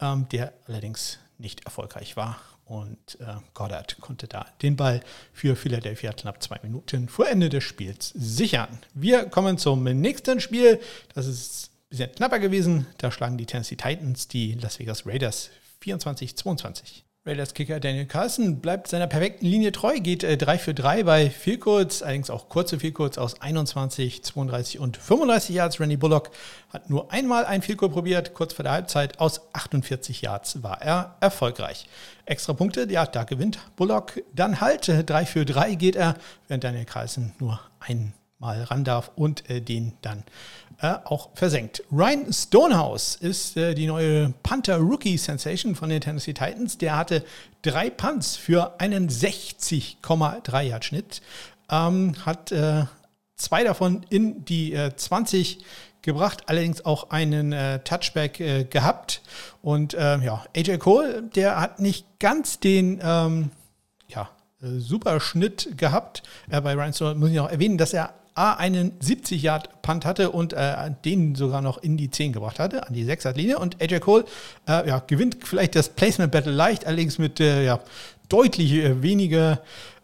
ähm, der allerdings nicht erfolgreich war. Und äh, Goddard konnte da den Ball für Philadelphia knapp zwei Minuten vor Ende des Spiels sichern. Wir kommen zum nächsten Spiel. Das ist bisschen knapper gewesen. Da schlagen die Tennessee Titans die Las Vegas Raiders 24-22. Raiders Kicker Daniel Carlson bleibt seiner perfekten Linie treu, geht äh, 3 für 3 bei Vielkurz, allerdings auch kurze Vielkurz aus 21, 32 und 35 Yards. Randy Bullock hat nur einmal ein Vielkurz probiert, kurz vor der Halbzeit. Aus 48 Yards war er erfolgreich. Extra Punkte, ja, da gewinnt Bullock dann halt. 3 äh, für 3 geht er, während Daniel Carlson nur einmal ran darf und äh, den dann äh, auch versenkt. Ryan Stonehouse ist äh, die neue Panther Rookie Sensation von den Tennessee Titans. Der hatte drei Punts für einen 60,3 Yard Schnitt, ähm, hat äh, zwei davon in die 20 äh, gebracht, allerdings auch einen äh, Touchback äh, gehabt. Und ja, AJ Cole, der hat nicht ganz den ähm, ja, super Schnitt gehabt. bei Ryan Stonehouse muss ich noch erwähnen, dass er A, einen 70-Yard-Punt hatte und äh, den sogar noch in die 10 gebracht hatte, an die 6-Yard-Linie. Und AJ Cole äh, ja, gewinnt vielleicht das Placement-Battle leicht, allerdings mit äh, ja, deutlich äh, weniger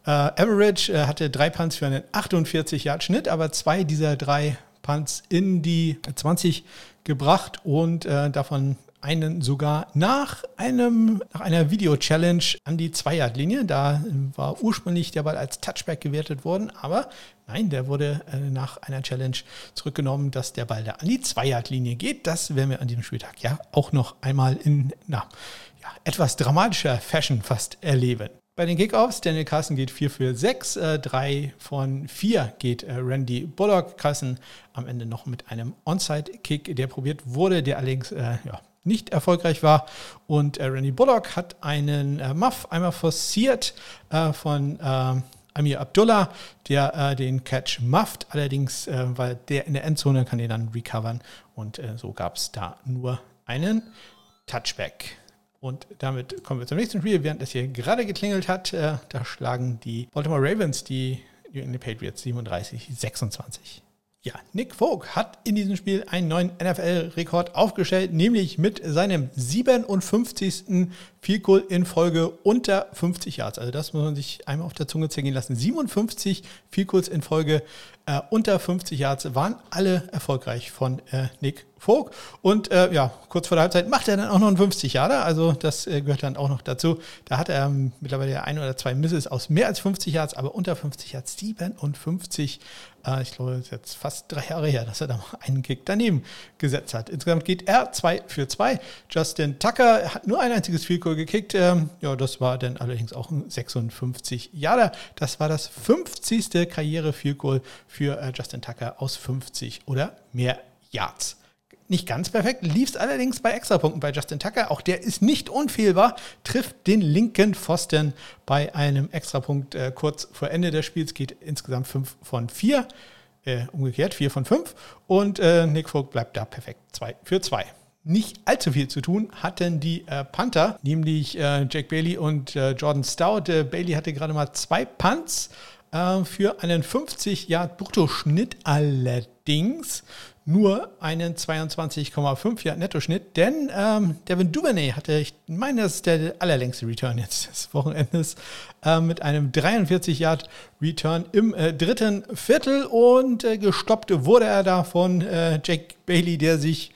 äh, Average. Er hatte drei Punts für einen 48-Yard-Schnitt, aber zwei dieser drei Punts in die 20 gebracht und äh, davon einen sogar nach einem nach einer Video-Challenge an die Zweierlinie. Da war ursprünglich der Ball als Touchback gewertet worden, aber nein, der wurde äh, nach einer Challenge zurückgenommen, dass der Ball da an die Zweierlinie geht. Das werden wir an diesem Spieltag ja auch noch einmal in na, ja, etwas dramatischer Fashion fast erleben. Bei den Kickoffs, Daniel Carson geht 4 für 6, äh, 3 von 4 geht äh, Randy Bullock. Carson am Ende noch mit einem Onside-Kick, der probiert wurde, der allerdings äh, ja, nicht erfolgreich war. Und äh, Randy Bullock hat einen äh, Muff einmal forciert äh, von äh, Amir Abdullah, der äh, den Catch mufft. Allerdings, äh, weil der in der Endzone kann den dann recovern. Und so gab es da nur einen Touchback. Und damit kommen wir zum nächsten Spiel. Während es hier gerade geklingelt hat, da schlagen die Baltimore Ravens die New England Patriots 37, 26. Ja, Nick Folk hat in diesem Spiel einen neuen NFL-Rekord aufgestellt, nämlich mit seinem 57. Field Goal in Folge unter 50 Yards. Also das muss man sich einmal auf der Zunge zergehen lassen. 57 Field Goals in Folge äh, unter 50 Yards waren alle erfolgreich von äh, Nick Folk. Und äh, ja, kurz vor der Halbzeit macht er dann auch noch einen 50 Yarder. Also das äh, gehört dann auch noch dazu. Da hat er ähm, mittlerweile ein oder zwei Misses aus mehr als 50 Yards, aber unter 50 Yards 57 äh, ich glaube, es ist jetzt fast drei Jahre her, dass er da mal einen Kick daneben gesetzt hat. Insgesamt geht er 2 für 2. Justin Tucker hat nur ein einziges Field Goal gekickt. Ähm, ja, das war dann allerdings auch ein 56 Yarder. Das war das 50. Karriere-Field Goal für äh, Justin Tucker aus 50 oder mehr Yards. Nicht ganz perfekt, lief es allerdings bei Extrapunkten bei Justin Tucker. Auch der ist nicht unfehlbar, trifft den linken Pfosten bei einem Extrapunkt äh, kurz vor Ende des Spiels, geht insgesamt 5 von 4. Äh, umgekehrt 4 von 5 und äh, Nick Vogt bleibt da perfekt 2 für 2 nicht allzu viel zu tun hatten die äh, Panther, nämlich äh, Jack Bailey und äh, Jordan Stout. Äh, Bailey hatte gerade mal zwei Punts äh, für einen 50 Yard Bruttoschnitt allerdings nur einen 22,5 Yard Nettoschnitt, denn ähm, Devin Duvernay hatte, ich meine, das ist der allerlängste Return jetzt des Wochenendes, äh, mit einem 43 Yard Return im äh, dritten Viertel und äh, gestoppt wurde er da von äh, Jake Bailey, der sich,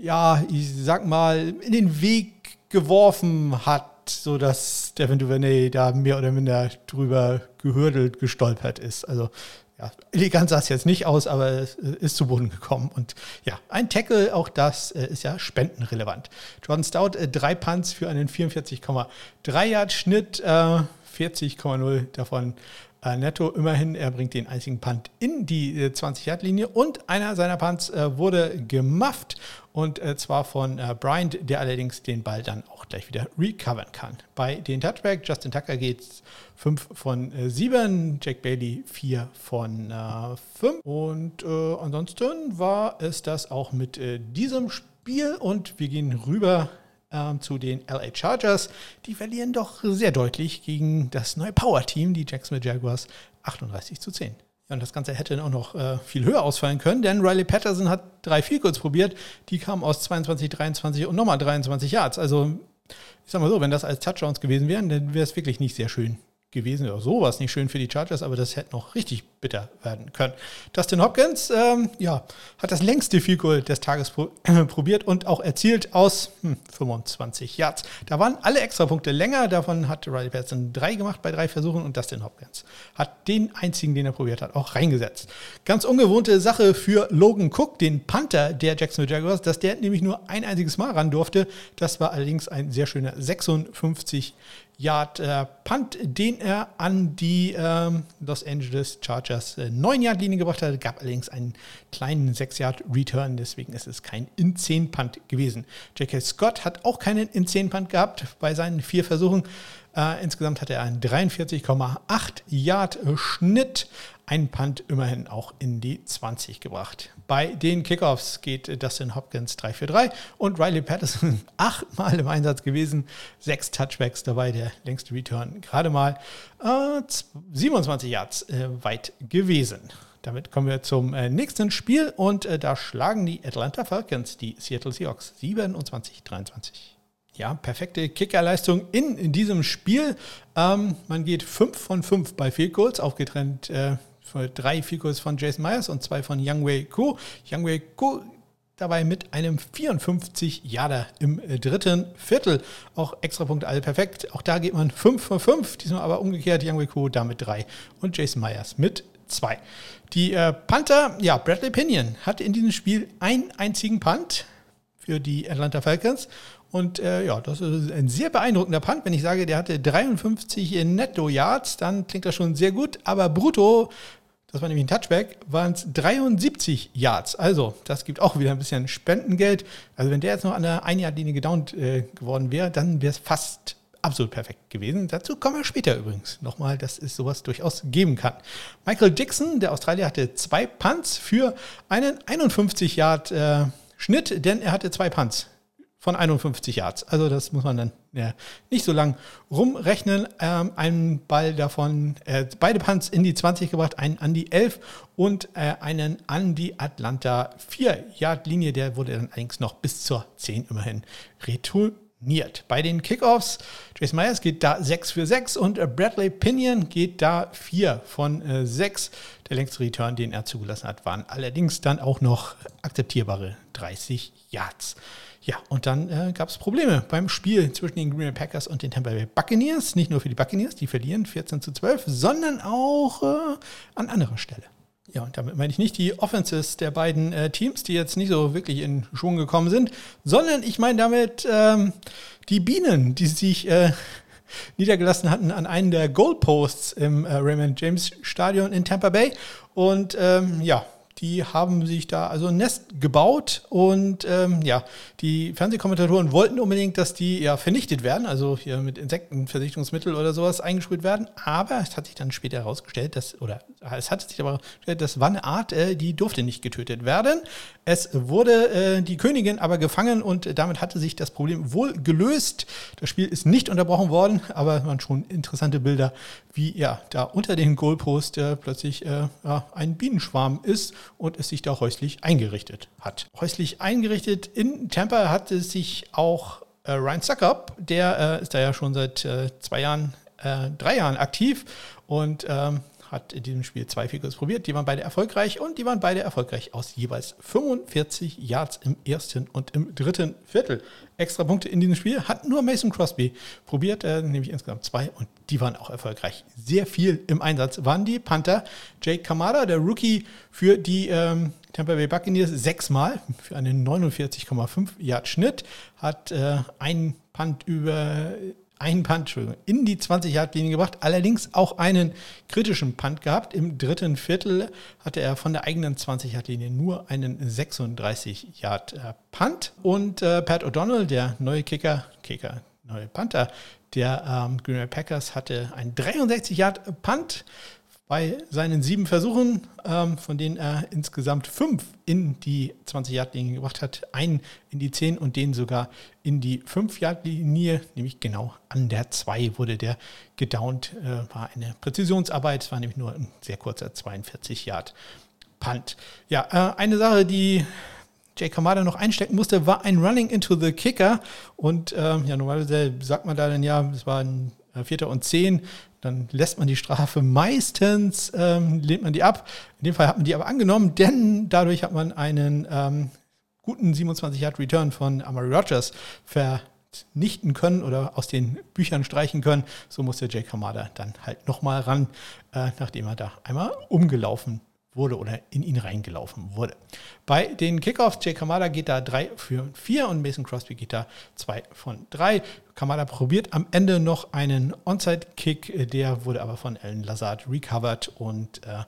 ja, ich sag mal, in den Weg geworfen hat sodass Devin Duvernay da mehr oder minder drüber gehürdelt, gestolpert ist. Also ja, elegant sah es jetzt nicht aus, aber es ist zu Boden gekommen. Und ja, ein Tackle, auch das äh, ist ja spendenrelevant. Jordan Stout, äh, drei Punts für einen 44,3 Yard Schnitt, äh, 40,0 davon äh, netto. Immerhin, er bringt den einzigen Punt in die 20-Yard-Linie äh, und einer seiner Punts äh, wurde gemufft und äh, zwar von äh, Bryant, der allerdings den Ball dann auch gleich wieder recovern kann. Bei den Touchback, Justin Tucker geht 5 von äh, 7, Jack Bailey 4 von 5 äh, und äh, ansonsten war es das auch mit äh, diesem Spiel und wir gehen rüber ähm, zu den LA Chargers. Die verlieren doch sehr deutlich gegen das neue Power-Team, die Jacksonville Jaguars, 38 zu 10. Ja, und das Ganze hätte auch noch äh, viel höher ausfallen können, denn Riley Patterson hat drei Vielkurz probiert. Die kamen aus 22, 23 und nochmal 23 Yards. Also, ich sag mal so, wenn das als Touchdowns gewesen wären, dann wäre es wirklich nicht sehr schön gewesen oder sowas nicht schön für die Chargers, aber das hätte noch richtig bitter werden können. Dustin Hopkins ähm, ja, hat das längste Field Goal des Tages pro äh, (clears throat) probiert und auch erzielt aus hm, 25 Yards. Da waren alle Extrapunkte länger, davon hat Riley Patterson drei gemacht bei drei Versuchen und Dustin Hopkins hat den einzigen, den er probiert hat, auch reingesetzt. Ganz ungewohnte Sache für Logan Cook, den Panther der Jacksonville Jaguars, dass der nämlich nur ein einziges Mal ran durfte. Das war allerdings ein sehr schöner 56 Yard äh, Punt, den er an die ähm, Los Angeles Chargers äh, 9 Yard Linie gebracht hat. Gab allerdings einen kleinen 6 Yard Return, deswegen ist es kein in 10 Punt gewesen. J.K. Scott hat auch keinen in 10 Punt gehabt bei seinen vier Versuchen. Äh, insgesamt hat er einen 43,8 Yard Schnitt einen Punt immerhin auch in die 20 gebracht. Bei den Kickoffs geht Dustin Hopkins 3 für 3 und Riley Patterson (laughs) achtmal im Einsatz gewesen, sechs Touchbacks dabei, der längste Return gerade mal. Äh, 27 Yards äh, weit gewesen. Damit kommen wir zum äh, nächsten Spiel. Und äh, da schlagen die Atlanta Falcons die Seattle Seahawks 27-23 ja, perfekte Kickerleistung in, in diesem Spiel. Ähm, man geht 5 von 5 bei Field Goals, aufgetrennt äh, drei Field von Jason Myers und zwei von Youngwei Ko. Youngwei Ko dabei mit einem 54 Jahre im äh, dritten Viertel. Auch Extrapunkte alle perfekt. Auch da geht man 5 von 5. Diesmal aber umgekehrt. Youngwei Ko damit 3 und Jason Myers mit 2. Die äh, Panther, ja, Bradley Pinion hatte in diesem Spiel einen einzigen Punt für die Atlanta Falcons und äh, ja, das ist ein sehr beeindruckender Punt. Wenn ich sage, der hatte 53 Netto-Yards, dann klingt das schon sehr gut. Aber brutto, das war nämlich ein Touchback, waren es 73 Yards. Also, das gibt auch wieder ein bisschen Spendengeld. Also, wenn der jetzt noch an der Ein-Yard-Linie gedownt äh, geworden wäre, dann wäre es fast absolut perfekt gewesen. Dazu kommen wir später übrigens nochmal, dass es sowas durchaus geben kann. Michael Dixon, der Australier, hatte zwei Punts für einen 51 Yard äh, Schnitt, denn er hatte zwei Punts von 51 Yards. Also das muss man dann ja, nicht so lang rumrechnen. Ähm, einen Ball davon, äh, beide Punts in die 20 gebracht, einen an die 11 und äh, einen an die Atlanta 4-Yard-Linie. Der wurde dann allerdings noch bis zur 10 immerhin retourniert. Bei den Kickoffs, Jason Myers geht da 6 für 6 und äh, Bradley Pinion geht da 4 von äh, 6. Der längste Return, den er zugelassen hat, waren allerdings dann auch noch akzeptierbare 30 Yards. Ja, und dann äh, gab es Probleme beim Spiel zwischen den Green Bay Packers und den Tampa Bay Buccaneers. Nicht nur für die Buccaneers, die verlieren 14 zu 12, sondern auch äh, an anderer Stelle. Ja, und damit meine ich nicht die Offenses der beiden äh, Teams, die jetzt nicht so wirklich in Schwung gekommen sind, sondern ich meine damit ähm, die Bienen, die sich äh, (laughs) niedergelassen hatten an einen der Goalposts im äh, Raymond James Stadion in Tampa Bay. Und ähm, ja, Die haben sich da also ein Nest gebaut und ähm, ja, die Fernsehkommentatoren wollten unbedingt, dass die ja vernichtet werden, also hier mit Insektenvernichtungsmittel oder sowas eingesprüht werden. Aber es hat sich dann später herausgestellt, dass, oder es hat sich aber herausgestellt, das war eine Art, äh, die durfte nicht getötet werden. Es wurde äh, die Königin aber gefangen und damit hatte sich das Problem wohl gelöst. Das Spiel ist nicht unterbrochen worden, aber man schon interessante Bilder, wie ja da unter den Goalpost äh, plötzlich äh, ja, ein Bienenschwarm ist und es sich da häuslich eingerichtet hat. Häuslich eingerichtet in Tampa hat es sich auch äh, Ryan Suckup, der äh, ist da ja schon seit äh, zwei Jahren, äh, drei Jahren aktiv und ähm, hat in diesem Spiel zwei Figures probiert. Die waren beide erfolgreich und die waren beide erfolgreich aus jeweils 45 Yards im ersten und im dritten Viertel. Extra Punkte in diesem Spiel hat nur Mason Crosby probiert, äh, nämlich insgesamt zwei und die waren auch erfolgreich. Sehr viel im Einsatz waren die Panther. Jake Kamada, der Rookie für die ähm, Tampa Bay Buccaneers, sechsmal für einen 49,5 Yard Schnitt, hat äh, einen Punt über einen Punt in die 20-Yard-Linie gebracht, allerdings auch einen kritischen Punt gehabt. Im dritten Viertel hatte er von der eigenen 20-Yard-Linie nur einen 36-Yard-Punt. Und äh, Pat O'Donnell, der neue Kicker, Kicker, neue Panther der ähm, Green Bay Packers, hatte einen 63-Yard-Punt bei seinen sieben Versuchen, ähm, von denen er insgesamt fünf in die 20-Yard-Linie gebracht hat, einen in die 10 und den sogar in die 5-Yard-Linie, nämlich genau an der 2 wurde der gedownt. Äh, war eine Präzisionsarbeit, es war nämlich nur ein sehr kurzer 42-Yard-Punt. Ja, äh, eine Sache, die Jay Kamada noch einstecken musste, war ein Running into the Kicker. Und ähm, ja, normalerweise sagt man da dann ja, es war ein äh, Vierter und Zehn dann lässt man die Strafe meistens, ähm, lehnt man die ab. In dem Fall hat man die aber angenommen, denn dadurch hat man einen ähm, guten 27-Yard-Return von Amari Rogers vernichten können oder aus den Büchern streichen können. So musste Jake Hamada dann halt nochmal ran, äh, nachdem er da einmal umgelaufen wurde oder in ihn reingelaufen wurde. Bei den Kickoffs, Jay Kamada geht da 3 für 4 und Mason Crosby geht da 2 von 3. Kamada probiert am Ende noch einen Onside-Kick, der wurde aber von Alan Lazard recovered und äh,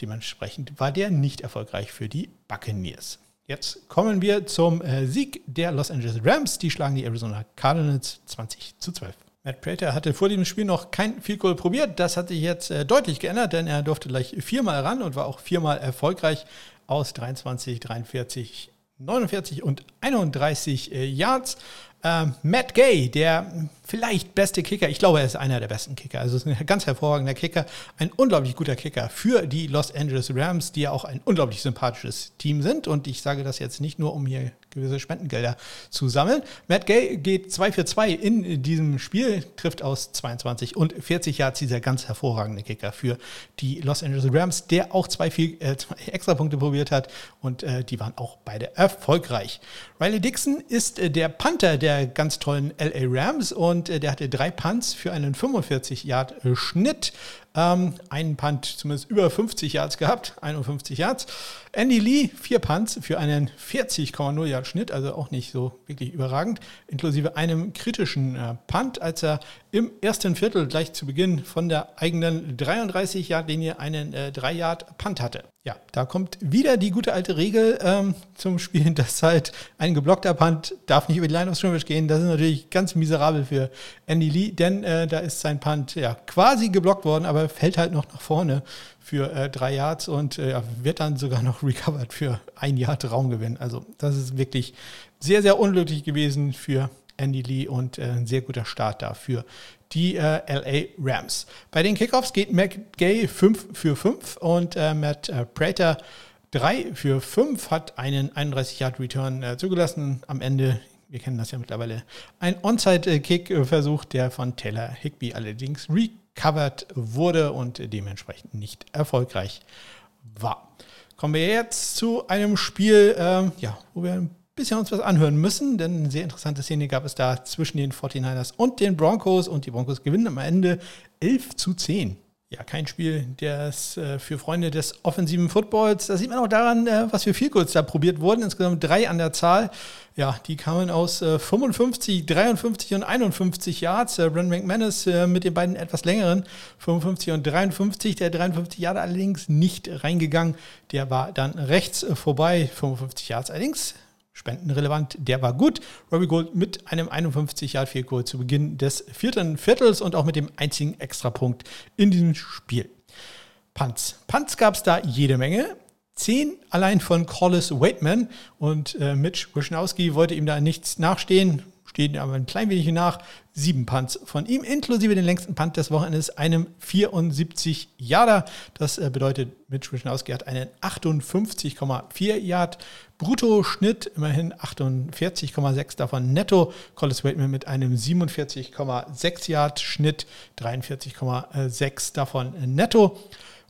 dementsprechend war der nicht erfolgreich für die Buccaneers. Jetzt kommen wir zum äh, Sieg der Los Angeles Rams. Die schlagen die Arizona Cardinals 20 zu 12. Matt Prater hatte vor dem Spiel noch kein Field Goal probiert. Das hat sich jetzt äh, deutlich geändert, denn er durfte gleich viermal ran und war auch viermal erfolgreich aus 23, 43, 49 und 31 äh, Yards. Ähm, Matt Gay, der vielleicht beste Kicker, ich glaube, er ist einer der besten Kicker. Also ist ein ganz hervorragender Kicker, ein unglaublich guter Kicker für die Los Angeles Rams, die ja auch ein unglaublich sympathisches Team sind. Und ich sage das jetzt nicht nur, um hier gewisse Spendengelder zu sammeln. Matt Gay geht 2 für 2 in diesem Spiel, trifft aus 22 und 40 Yards dieser ganz hervorragende Kicker für die Los Angeles Rams, der auch zwei, viel, äh, zwei (laughs) Extrapunkte probiert hat und äh, die waren auch beide erfolgreich. Riley Dixon ist äh, der Panther der ganz tollen LA Rams und äh, der hatte drei Punts für einen 45 Yard Schnitt ähm, einen Punt zumindest über 50 Yards gehabt, 51 Yards. Andy Lee, vier Punts für einen 40,0 Yard Schnitt, also auch nicht so wirklich überragend, inklusive einem kritischen äh, Punt, als er im ersten Viertel gleich zu Beginn von der eigenen 33 Yard Linie einen äh, 3 Yard Punt hatte. Ja, da kommt wieder die gute alte Regel ähm, zum Spielen, (laughs) dass halt ein geblockter Punt darf nicht über die Line of Scrimmage gehen. Das ist natürlich ganz miserabel für Andy Lee, denn äh, da ist sein Punt ja quasi geblockt worden, aber fällt halt noch nach vorne für äh, drei Yards und äh, wird dann sogar noch (laughs) recovered für ein Yard Raumgewinn. Also das ist wirklich sehr, sehr unglücklich gewesen für Andy Lee und äh, ein sehr guter Start dafür die äh, LA Rams. Bei den Kickoffs geht McGay 5 für 5 und äh, Matt äh, Prater 3 für 5 hat einen 31-Yard-Return äh, zugelassen. Am Ende, wir kennen das ja mittlerweile, ein Onside-Kick-Versuch, der von Taylor Higby allerdings recovered wurde und dementsprechend nicht erfolgreich war. Kommen wir jetzt zu einem Spiel, ähm, ja, wo wir ein bisschen uns was anhören müssen, denn eine sehr interessante Szene gab es da zwischen den 49ers und den Broncos und die Broncos gewinnen am Ende 11 zu 10. ja, kein Spiel, das äh, für Freunde des offensiven Footballs. Das sieht man auch daran, äh, was für viel kurz da probiert wurden. Insgesamt drei an der Zahl. Ja, die kamen aus äh, 55, 53 und 51 Yards. Äh, McManus äh, mit den beiden etwas längeren 55 und 53. Der 53 Yards allerdings nicht reingegangen. Der war dann rechts äh, vorbei. 55 Yards allerdings spendenrelevant, der war gut. Robbie Gold mit einem 51 Yard Field Goal zu Beginn des vierten Viertels und auch mit dem einzigen Extrapunkt in diesem Spiel. Punts. Punts gab es da jede Menge. Zehn allein von Collis Waitman und äh, Mitch Wischnowski wollte ihm da nichts nachstehen stehen aber ein klein wenig nach. Sieben Punts von ihm, inklusive den längsten Punt des Wochenendes, einem 74 Yarder. Das äh, bedeutet, Mitch Wischnowski hat einen 58,4 Yard Bruttoschnitt, immerhin 48,6 davon netto. Collis Waitman mit einem 47,6 Yard Schnitt, 43,6 davon netto.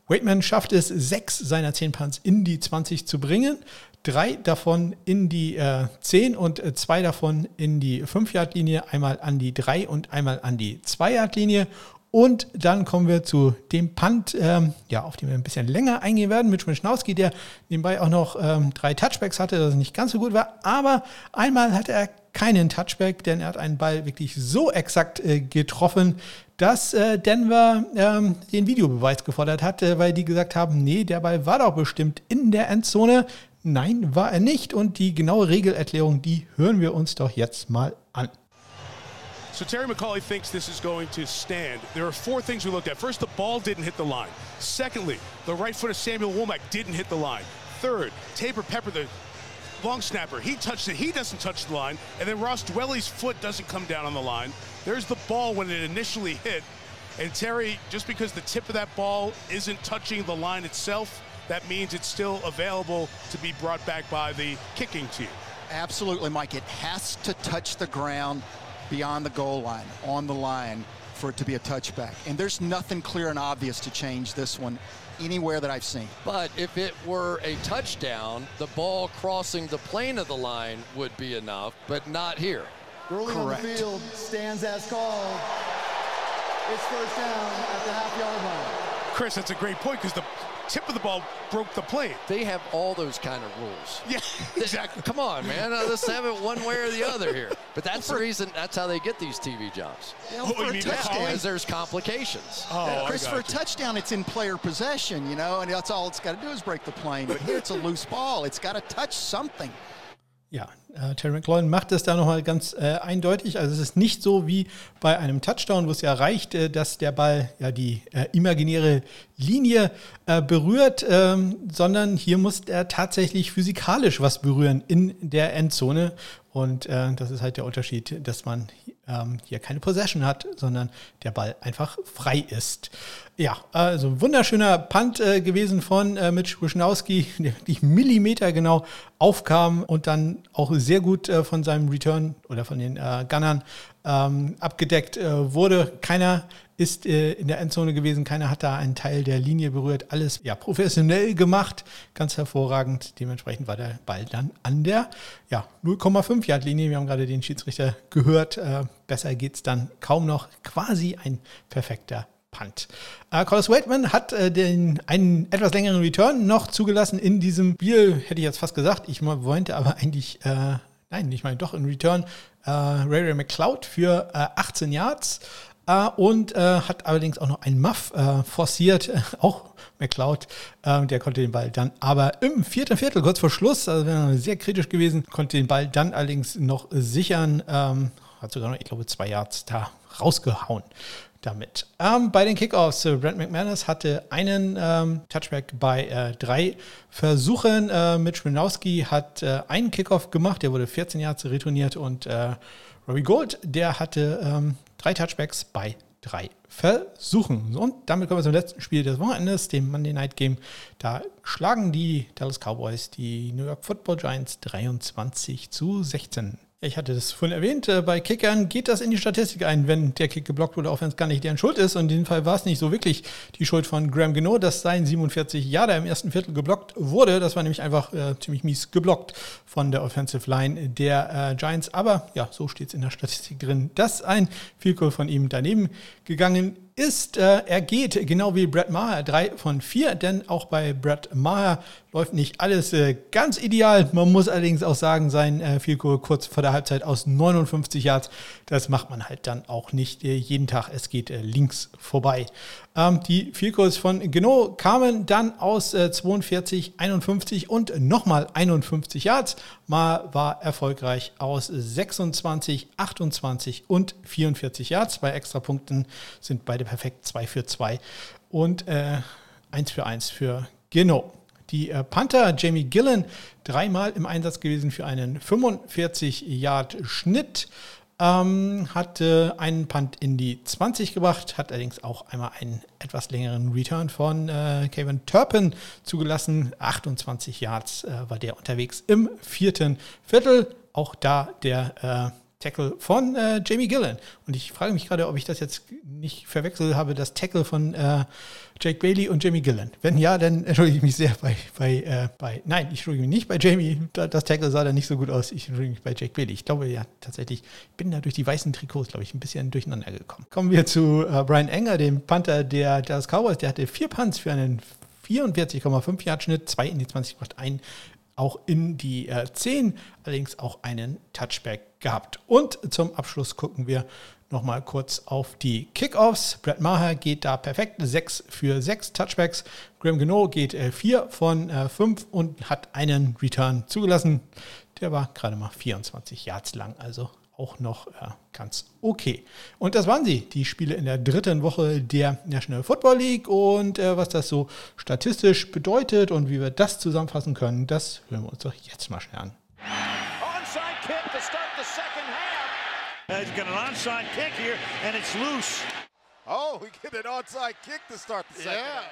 Waitman schafft es, sechs seiner zehn Punts in die 20 zu bringen drei davon in die äh, 10 und äh, zwei davon in die 5-Yard-Linie, einmal an die 3 und einmal an die 2-Yard-Linie. Und dann kommen wir zu dem Punt, ähm, ja, auf den wir ein bisschen länger eingehen werden, mit Schmischnowski, der nebenbei auch noch ähm, drei Touchbacks hatte, das nicht ganz so gut war. Aber einmal hatte er keinen Touchback, denn er hat einen Ball wirklich so exakt äh, getroffen, dass äh, Denver ähm, den Videobeweis gefordert hat, äh, weil die gesagt haben, nee, der Ball war doch bestimmt in der Endzone. Nein, war er nicht. Und die genaue Regelerklärung, die hören wir uns doch jetzt mal an. So Terry McCauley thinks this is going to stand. There are four things we looked at. First, the ball didn't hit the line. Secondly, the right foot of Samuel Womack didn't hit the line. Third, Tabor Pepper, the long snapper, he touched it. He doesn't touch the line. And then Ross Dwelly's foot doesn't come down on the line. There's the ball when it initially hit. And Terry, just because the tip of that ball isn't touching the line itself, that means it's still available to be brought back by the kicking team. Absolutely, Mike. It has to touch the ground beyond the goal line, on the line, for it to be a touchback. And there's nothing clear and obvious to change this one anywhere that I've seen. But if it were a touchdown, the ball crossing the plane of the line would be enough, but not here. Ruling Correct. on the field stands as called. It's first down at the half yard line. Chris, that's a great point because the tip of the ball broke the plane. They have all those kind of rules. (laughs) Yeah, exactly. Come on, man. Uh, let's have it one way or the other here. But that's the reason, that's how they get these TV jobs. You know, Oh, for a touchdown, Because there's complications. Oh, I Chris, for a touchdown, it's in player possession, you know, and that's all it's got to do is break the plane. But here it's a loose ball. It's got to touch something. Ja, äh, Terry McLaurin macht es da nochmal ganz äh, eindeutig. Also es ist nicht so wie bei einem Touchdown, wo es ja reicht, äh, dass der Ball ja die äh, imaginäre Linie äh, berührt, ähm, sondern hier muss er tatsächlich physikalisch was berühren in der Endzone. Und äh, das ist halt der Unterschied, dass man ähm, hier keine Possession hat, sondern der Ball einfach frei ist. Ja, also wunderschöner Punt äh, gewesen von äh, Mitch Wischnowski, (laughs) der wirklich Millimeter genau aufkam und dann auch sehr gut äh, von seinem Return oder von den äh, Gunnern ähm, abgedeckt äh, wurde. Keiner ist äh, in der Endzone gewesen, keiner hat da einen Teil der Linie berührt. Alles ja, professionell gemacht, ganz hervorragend. Dementsprechend war der Ball dann an der ja, 0,5 Yard Linie. Wir haben gerade den Schiedsrichter gehört. Äh, besser geht's dann kaum noch. Quasi ein perfekter Punt. Äh, Collis Waitman hat äh, den, einen etwas längeren Return noch zugelassen in diesem Spiel, hätte ich jetzt fast gesagt. Ich wollte aber eigentlich, äh, nein, ich meine doch in Return, äh, Ray Ray McLeod für äh, 18 Yards äh, und äh, hat allerdings auch noch einen Muff äh, forciert, äh, (laughs) auch McLeod, äh, der konnte den Ball dann aber im vierten Viertel, kurz vor Schluss, also sehr kritisch gewesen, konnte den Ball dann allerdings noch sichern, ähm, hat sogar noch, ich glaube, zwei Yards da rausgehauen damit. Ähm, bei den Kickoffs, äh, Brent McManus hatte einen ähm, Touchback bei äh, drei Versuchen. Äh, Mitch Winowski hat äh, einen Kickoff gemacht, der wurde 14 Yards retourniert und äh, Robbie Gold, der hatte ähm, drei Touchbacks bei drei Versuchen. Und damit kommen wir zum letzten Spiel des Wochenendes, dem Monday Night Game. Da schlagen die Dallas Cowboys die New York Football Giants 23 zu 16. Ich hatte das vorhin erwähnt, äh, bei Kickern geht das in die Statistik ein, wenn der Kick geblockt wurde, auch wenn es gar nicht deren Schuld ist. Und in dem Fall war es nicht so wirklich die Schuld von Graham Geno, dass sein 47 Jahre im ersten Viertel geblockt wurde. Das war nämlich einfach äh, ziemlich mies geblockt von der Offensive Line der äh, Giants. Aber ja, so steht es in der Statistik drin, dass ein Field Goal von ihm daneben gegangen ist, äh, er geht genau wie Brett Maher 3 von 4, denn auch bei Brett Maher läuft nicht alles äh, ganz ideal. Man muss allerdings auch sagen, sein äh, Vielkohl kurz vor der Halbzeit aus 59 Yards, das macht man halt dann auch nicht äh, jeden Tag. Es geht äh, links vorbei. Ähm, die Vielkohls von Geno kamen dann aus äh, 42, 51 und nochmal 51 Yards. Mal war erfolgreich aus 26, 28 und 44 Yards. Bei Extrapunkten sind beide perfekt 2 für 2 und äh, 1 für 1 für Geno. Die äh, Panther, Jamie Gillen, dreimal im Einsatz gewesen für einen 45-Yard-Schnitt. Ähm, hat äh, einen Punt in die 20 gebracht, hat allerdings auch einmal einen etwas längeren Return von äh, Kevin Turpin zugelassen. 28 Yards äh, war der unterwegs im vierten Viertel. Auch da der äh, Tackle von äh, Jamie Gillen. Und ich frage mich gerade, ob ich das jetzt nicht verwechselt habe, das Tackle von äh, Jake Bailey und Jamie Gillen. Wenn ja, dann entschuldige ich mich sehr bei, bei, äh, bei nein, ich entschuldige mich nicht bei Jamie. Das Tackle sah da nicht so gut aus. Ich entschuldige mich bei Jake Bailey. Ich glaube ja tatsächlich, ich bin da durch die weißen Trikots, glaube ich, ein bisschen durcheinander gekommen. Kommen wir zu äh, Brian Enger, dem Panther der Dallas Cowboys. Der hatte vier Punts für einen 44,5 Yard Schnitt, zwei in die 20 gemacht, ein auch in die äh, 10, allerdings auch einen Touchback gehabt. Und zum Abschluss gucken wir nochmal kurz auf die Kickoffs. Brett Maher geht da perfekt, 6 für 6 Touchbacks. Graham Geno geht 4 äh, von 5 äh, und hat einen Return zugelassen. Der war gerade mal 24 Yards lang, also auch noch äh, ganz okay. Und das waren sie, die Spiele in der dritten Woche der National Football League. Und was das so statistisch bedeutet und wie wir das zusammenfassen können, das hören wir uns doch jetzt mal schnell an. Onside kick to start the second half. He's got an onside kick here and it's loose. Oh, we get an onside kick to start the second yeah.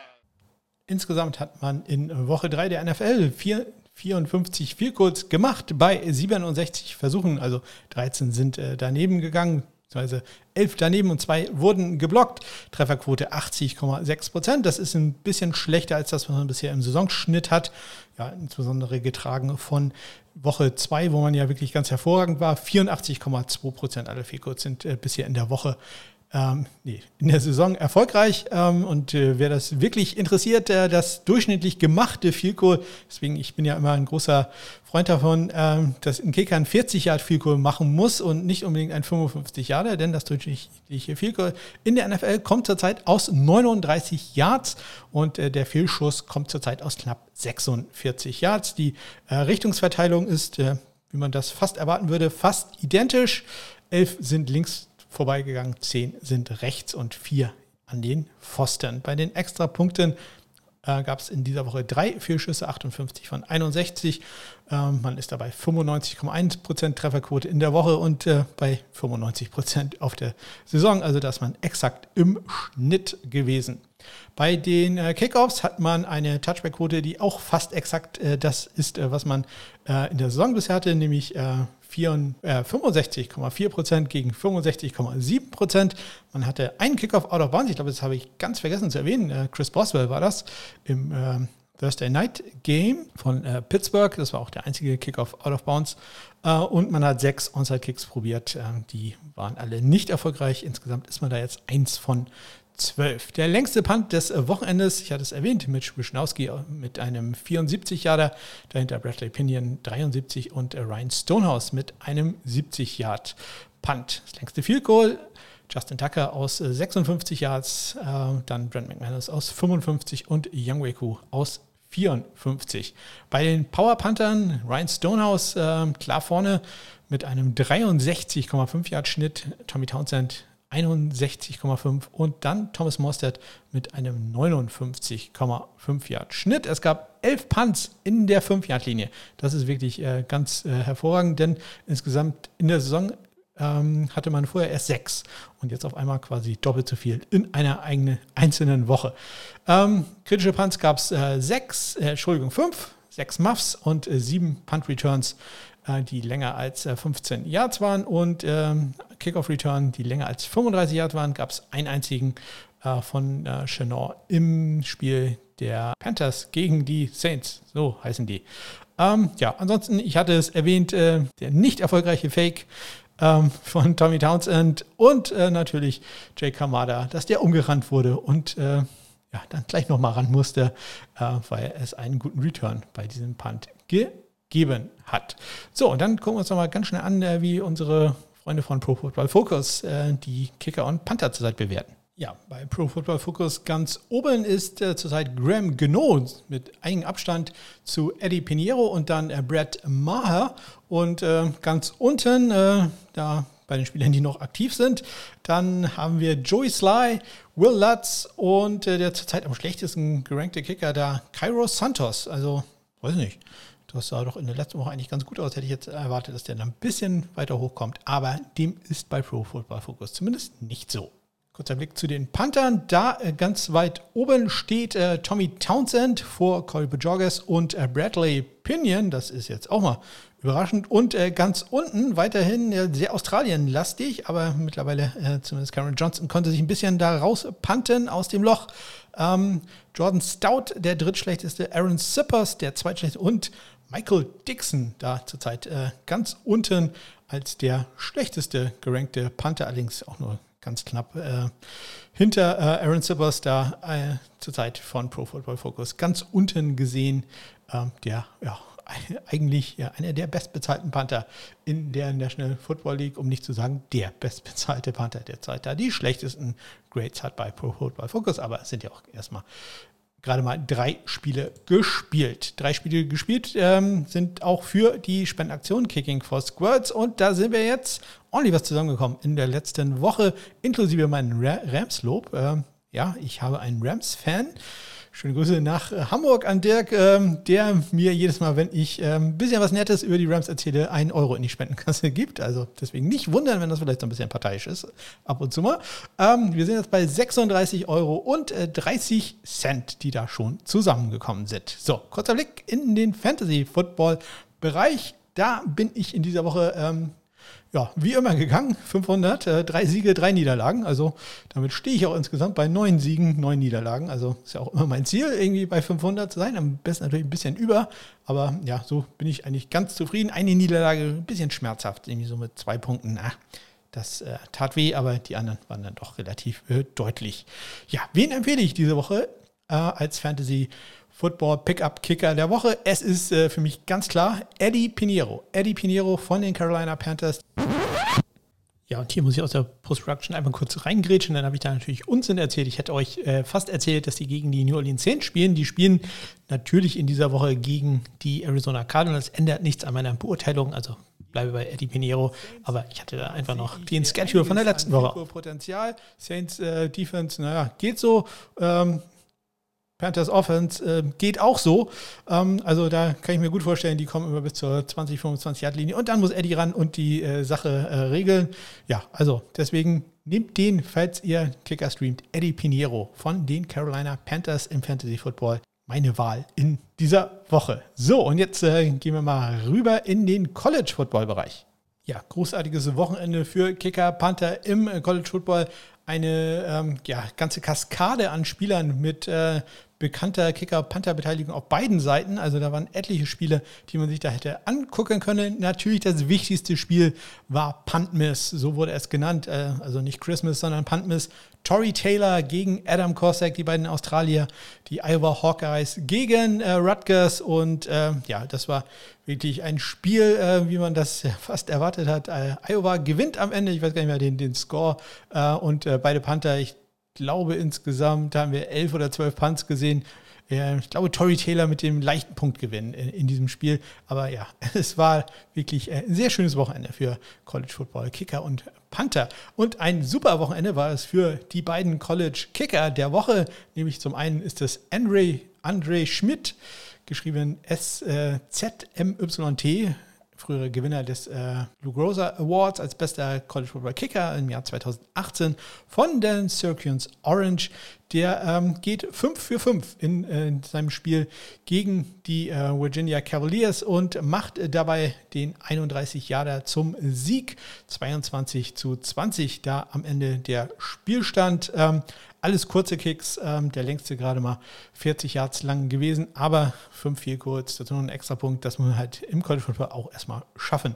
Insgesamt hat man in Woche 3 der NFL vier 54 Vielkurz gemacht bei 67 Versuchen, also 13 sind äh, daneben gegangen, beziehungsweise 11 daneben und 2 wurden geblockt. Trefferquote 80,6 Prozent. Das ist ein bisschen schlechter als das, was man bisher im Saisonschnitt hat. Ja, insbesondere getragen von Woche 2, wo man ja wirklich ganz hervorragend war. 84,2 Prozent aller Vielkurz sind äh, bisher in der Woche ähm, nee, in der Saison erfolgreich. Ähm, und äh, wer das wirklich interessiert, äh, das durchschnittlich gemachte Vielkohl, deswegen ich bin ja immer ein großer Freund davon, ähm, dass ein Kicker ein 40 Yard Vielkohl machen muss und nicht unbedingt ein 55 Yarder, denn das durchschnittliche Vielkohl in der NFL kommt zurzeit aus 39 Yards und äh, der Fehlschuss kommt zurzeit aus knapp 46 Yards. Die äh, Richtungsverteilung ist, äh, wie man das fast erwarten würde, fast identisch. Elf sind links vorbeigegangen, zehn sind rechts und vier an den Pfosten. Bei den Extrapunkten äh, gab es in dieser Woche drei Fehlschüsse, 58 von 61. Ähm, man ist dabei 95,1% Trefferquote in der Woche und äh, bei 95% auf der Saison. Also da ist man exakt im Schnitt gewesen. Bei den äh, Kickoffs hat man eine Touchback-Quote, die auch fast exakt äh, das ist, äh, was man in der Saison bisher hatte, nämlich 65,4 Prozent gegen 65,7 Prozent. Man hatte einen Kickoff out of bounds. Ich glaube, das habe ich ganz vergessen zu erwähnen. Äh, Chris Boswell war das im äh, Thursday Night Game von äh, Pittsburgh. Das war auch der einzige Kickoff out of bounds. Äh, und man hat sechs Onside Kicks probiert. Äh, die waren alle nicht erfolgreich. Insgesamt ist man da jetzt eins von 12. Der längste Punt des Wochenendes, ich hatte es erwähnt, Mitch Wischnowski mit einem 74-Yarder, dahinter Bradley Pinion 73 und Ryan Stonehouse mit einem 70-Yard-Punt. Das längste Field Goal, Justin Tucker aus 56 Yards, äh, dann Brent McManus aus 55 und Young Weku aus 54. Bei den Power Panthern, Ryan Stonehouse äh, klar vorne mit einem 63,5 Yard Schnitt, Tommy Townsend 61,5 und dann Thomas Mostert mit einem 59,5 Yard Schnitt. Es gab elf Punts in der 5 Yard Linie. Das ist wirklich äh, ganz äh, hervorragend, denn insgesamt in der Saison ähm, hatte man vorher erst sechs und jetzt auf einmal quasi doppelt so viel in einer eigenen einzelnen Woche. Ähm, kritische Punts gab es äh, sechs, äh, Entschuldigung, fünf, sechs Muffs und äh, sieben Punt Returns die länger als 15 Yards waren und ähm, Kickoff-Return, die länger als 35 Yards waren, gab es einen einzigen äh, von äh, Chenor im Spiel der Panthers gegen die Saints. So heißen die. Ähm, ja, ansonsten, ich hatte es erwähnt, äh, der nicht erfolgreiche Fake ähm, von Tommy Townsend und äh, natürlich Jay Kamada, dass der umgerannt wurde und äh, ja, dann gleich nochmal ran musste, äh, weil es einen guten Return bei diesem Punt gegeben hat. So, und dann gucken wir uns nochmal ganz schnell an, äh, wie unsere Freunde von Pro Football Focus äh, die Kicker und Panther zurzeit bewerten. Ja, bei Pro Football Focus ganz oben ist äh, zurzeit Graham Geno mit eigem Abstand zu Eddie Pinheiro und dann äh, Brett Maher. Und äh, ganz unten, äh, da bei den Spielern, die noch aktiv sind, dann haben wir Joey Sly, Will Lutz und der zurzeit am schlechtesten gerankte Kicker, da Cairo Santos. Also, weiß nicht. Das sah doch in der letzten Woche eigentlich ganz gut aus. Hätte ich jetzt erwartet, dass der dann ein bisschen weiter hochkommt. Aber dem ist bei Pro Football Focus zumindest nicht so. Kurzer Blick zu den Panthern. Da äh, ganz weit oben steht äh, Tommy Townsend vor Corey Bajorges und äh, Bradley Pinion. Das ist jetzt auch mal überraschend. Und äh, ganz unten weiterhin sehr Australien-lastig, aber mittlerweile äh, zumindest Cameron Johnson konnte sich ein bisschen da rauspanten aus dem Loch. Ähm, Jordan Stout, der drittschlechteste, Aaron Sippers, der zweitschlechteste und Michael Dixon, da zurzeit äh, ganz unten als der schlechteste gerankte Panther, allerdings auch nur ganz knapp äh, hinter äh, Aaron Sibbers, da äh, zurzeit von Pro Football Focus. Ganz unten gesehen, ähm, der ja (laughs) eigentlich ja, einer der bestbezahlten Panther in der National Football League, um nicht zu sagen der bestbezahlte Panther der Zeit, da die schlechtesten Grades hat bei Pro Football Focus, aber es sind ja auch erstmal gerade mal drei Spiele gespielt. Drei Spiele gespielt ähm, sind auch für die Spendenaktion Kicking for Squirts und da sind wir jetzt ordentlich was zusammengekommen in der letzten Woche, inklusive meinen Rams-Lob. Ähm, ja, ich habe einen Rams-Fan Schöne Grüße nach äh, Hamburg an Dirk, ähm, der mir jedes Mal, wenn ich ein ähm, bisschen was Nettes über die Rams erzähle, einen Euro in die Spendenkasse (laughs) gibt. Also deswegen nicht wundern, wenn das vielleicht so ein bisschen parteiisch ist, ab und zu mal. Ähm, wir sind jetzt bei 36 Euro und 30 äh, Cent, die da schon zusammengekommen sind. So, kurzer Blick in den Fantasy-Football-Bereich. Da bin ich in dieser Woche ähm, ja, wie immer gegangen. 500, äh, drei Siege, drei Niederlagen. Also damit stehe ich auch insgesamt bei neun Siegen, neun Niederlagen. Also ist ja auch immer mein Ziel, irgendwie bei 500 zu sein. Am besten natürlich ein bisschen über. Aber ja, so bin ich eigentlich ganz zufrieden. Eine Niederlage ein bisschen schmerzhaft, irgendwie so mit zwei Punkten. Na, das äh, tat weh, aber die anderen waren dann doch relativ äh, deutlich. Ja, wen empfehle ich diese Woche äh, als Fantasy? Football Pickup Kicker der Woche. Es ist äh, für mich ganz klar Eddie Pinheiro. Eddie Pinheiro von den Carolina Panthers. Ja, und hier muss ich aus der Post-Production einfach kurz reingrätschen. Dann habe ich da natürlich Unsinn erzählt. Ich hätte euch äh, fast erzählt, dass die gegen die New Orleans Saints spielen. Die spielen natürlich in dieser Woche gegen die Arizona Cardinals. Ändert nichts an meiner Beurteilung. Also bleibe bei Eddie Pinheiro. Aber ich hatte da einfach noch den Schedule von der letzten Woche. Potenzial. Saints äh, Defense, naja, geht so. Ähm, Panthers Offense äh, geht auch so. Ähm, also da kann ich mir gut vorstellen, die kommen immer bis zur 20, 25 Yard Linie und dann muss Eddie ran und die äh, Sache äh, regeln. Ja, also deswegen nehmt den, falls ihr Kicker streamt, Eddie Pinheiro von den Carolina Panthers im Fantasy Football. Meine Wahl in dieser Woche. So, und jetzt äh, gehen wir mal rüber in den College Football Bereich. Ja, großartiges Wochenende für Kicker Panther im College Football eine ähm, ja, ganze Kaskade an Spielern mit äh, bekannter Kicker-Panther-Beteiligung auf beiden Seiten. Also da waren etliche Spiele, die man sich da hätte angucken können. Natürlich das wichtigste Spiel war Puntmiss, so wurde es genannt. Äh, also nicht Christmas, sondern Puntmiss. Tory Taylor gegen Adam Corsack, die beiden Australier, die Iowa Hawkeyes gegen äh, Rutgers. Und äh, ja, das war wirklich ein Spiel, äh, wie man das (laughs) fast erwartet hat. Äh, Iowa gewinnt am Ende, ich weiß gar nicht mehr den, den Score. Äh, und beide Panther, ich glaube insgesamt haben wir elf oder zwölf Punts gesehen. Ich glaube, Tory Taylor mit dem leichten Punktgewinn in, diesem Spiel. Aber ja, (laughs) es war wirklich ein sehr schönes Wochenende für College Football Kicker und Panther. Und ein super Wochenende war es für die beiden College Kicker der Woche. Nämlich zum einen ist es Andre, Andre Schmidt, geschrieben S-Z-M-Y-T frühere Gewinner des äh, Lou Groza Awards als bester College Football Kicker im Jahr 2018 von den Syracuse Orange. der ähm, geht 5 für 5 in, äh, in seinem Spiel gegen die äh, Virginia Cavaliers und macht dabei den 31 Jahre zum Sieg. 22 zu 20 da am Ende der Spielstand. Ähm, alles kurze Kicks, ähm, der längste gerade mal 40 Yards lang gewesen, aber 5 viel kurz, das ist nur ein extra Punkt, das muss man halt im College Football auch erstmal schaffen.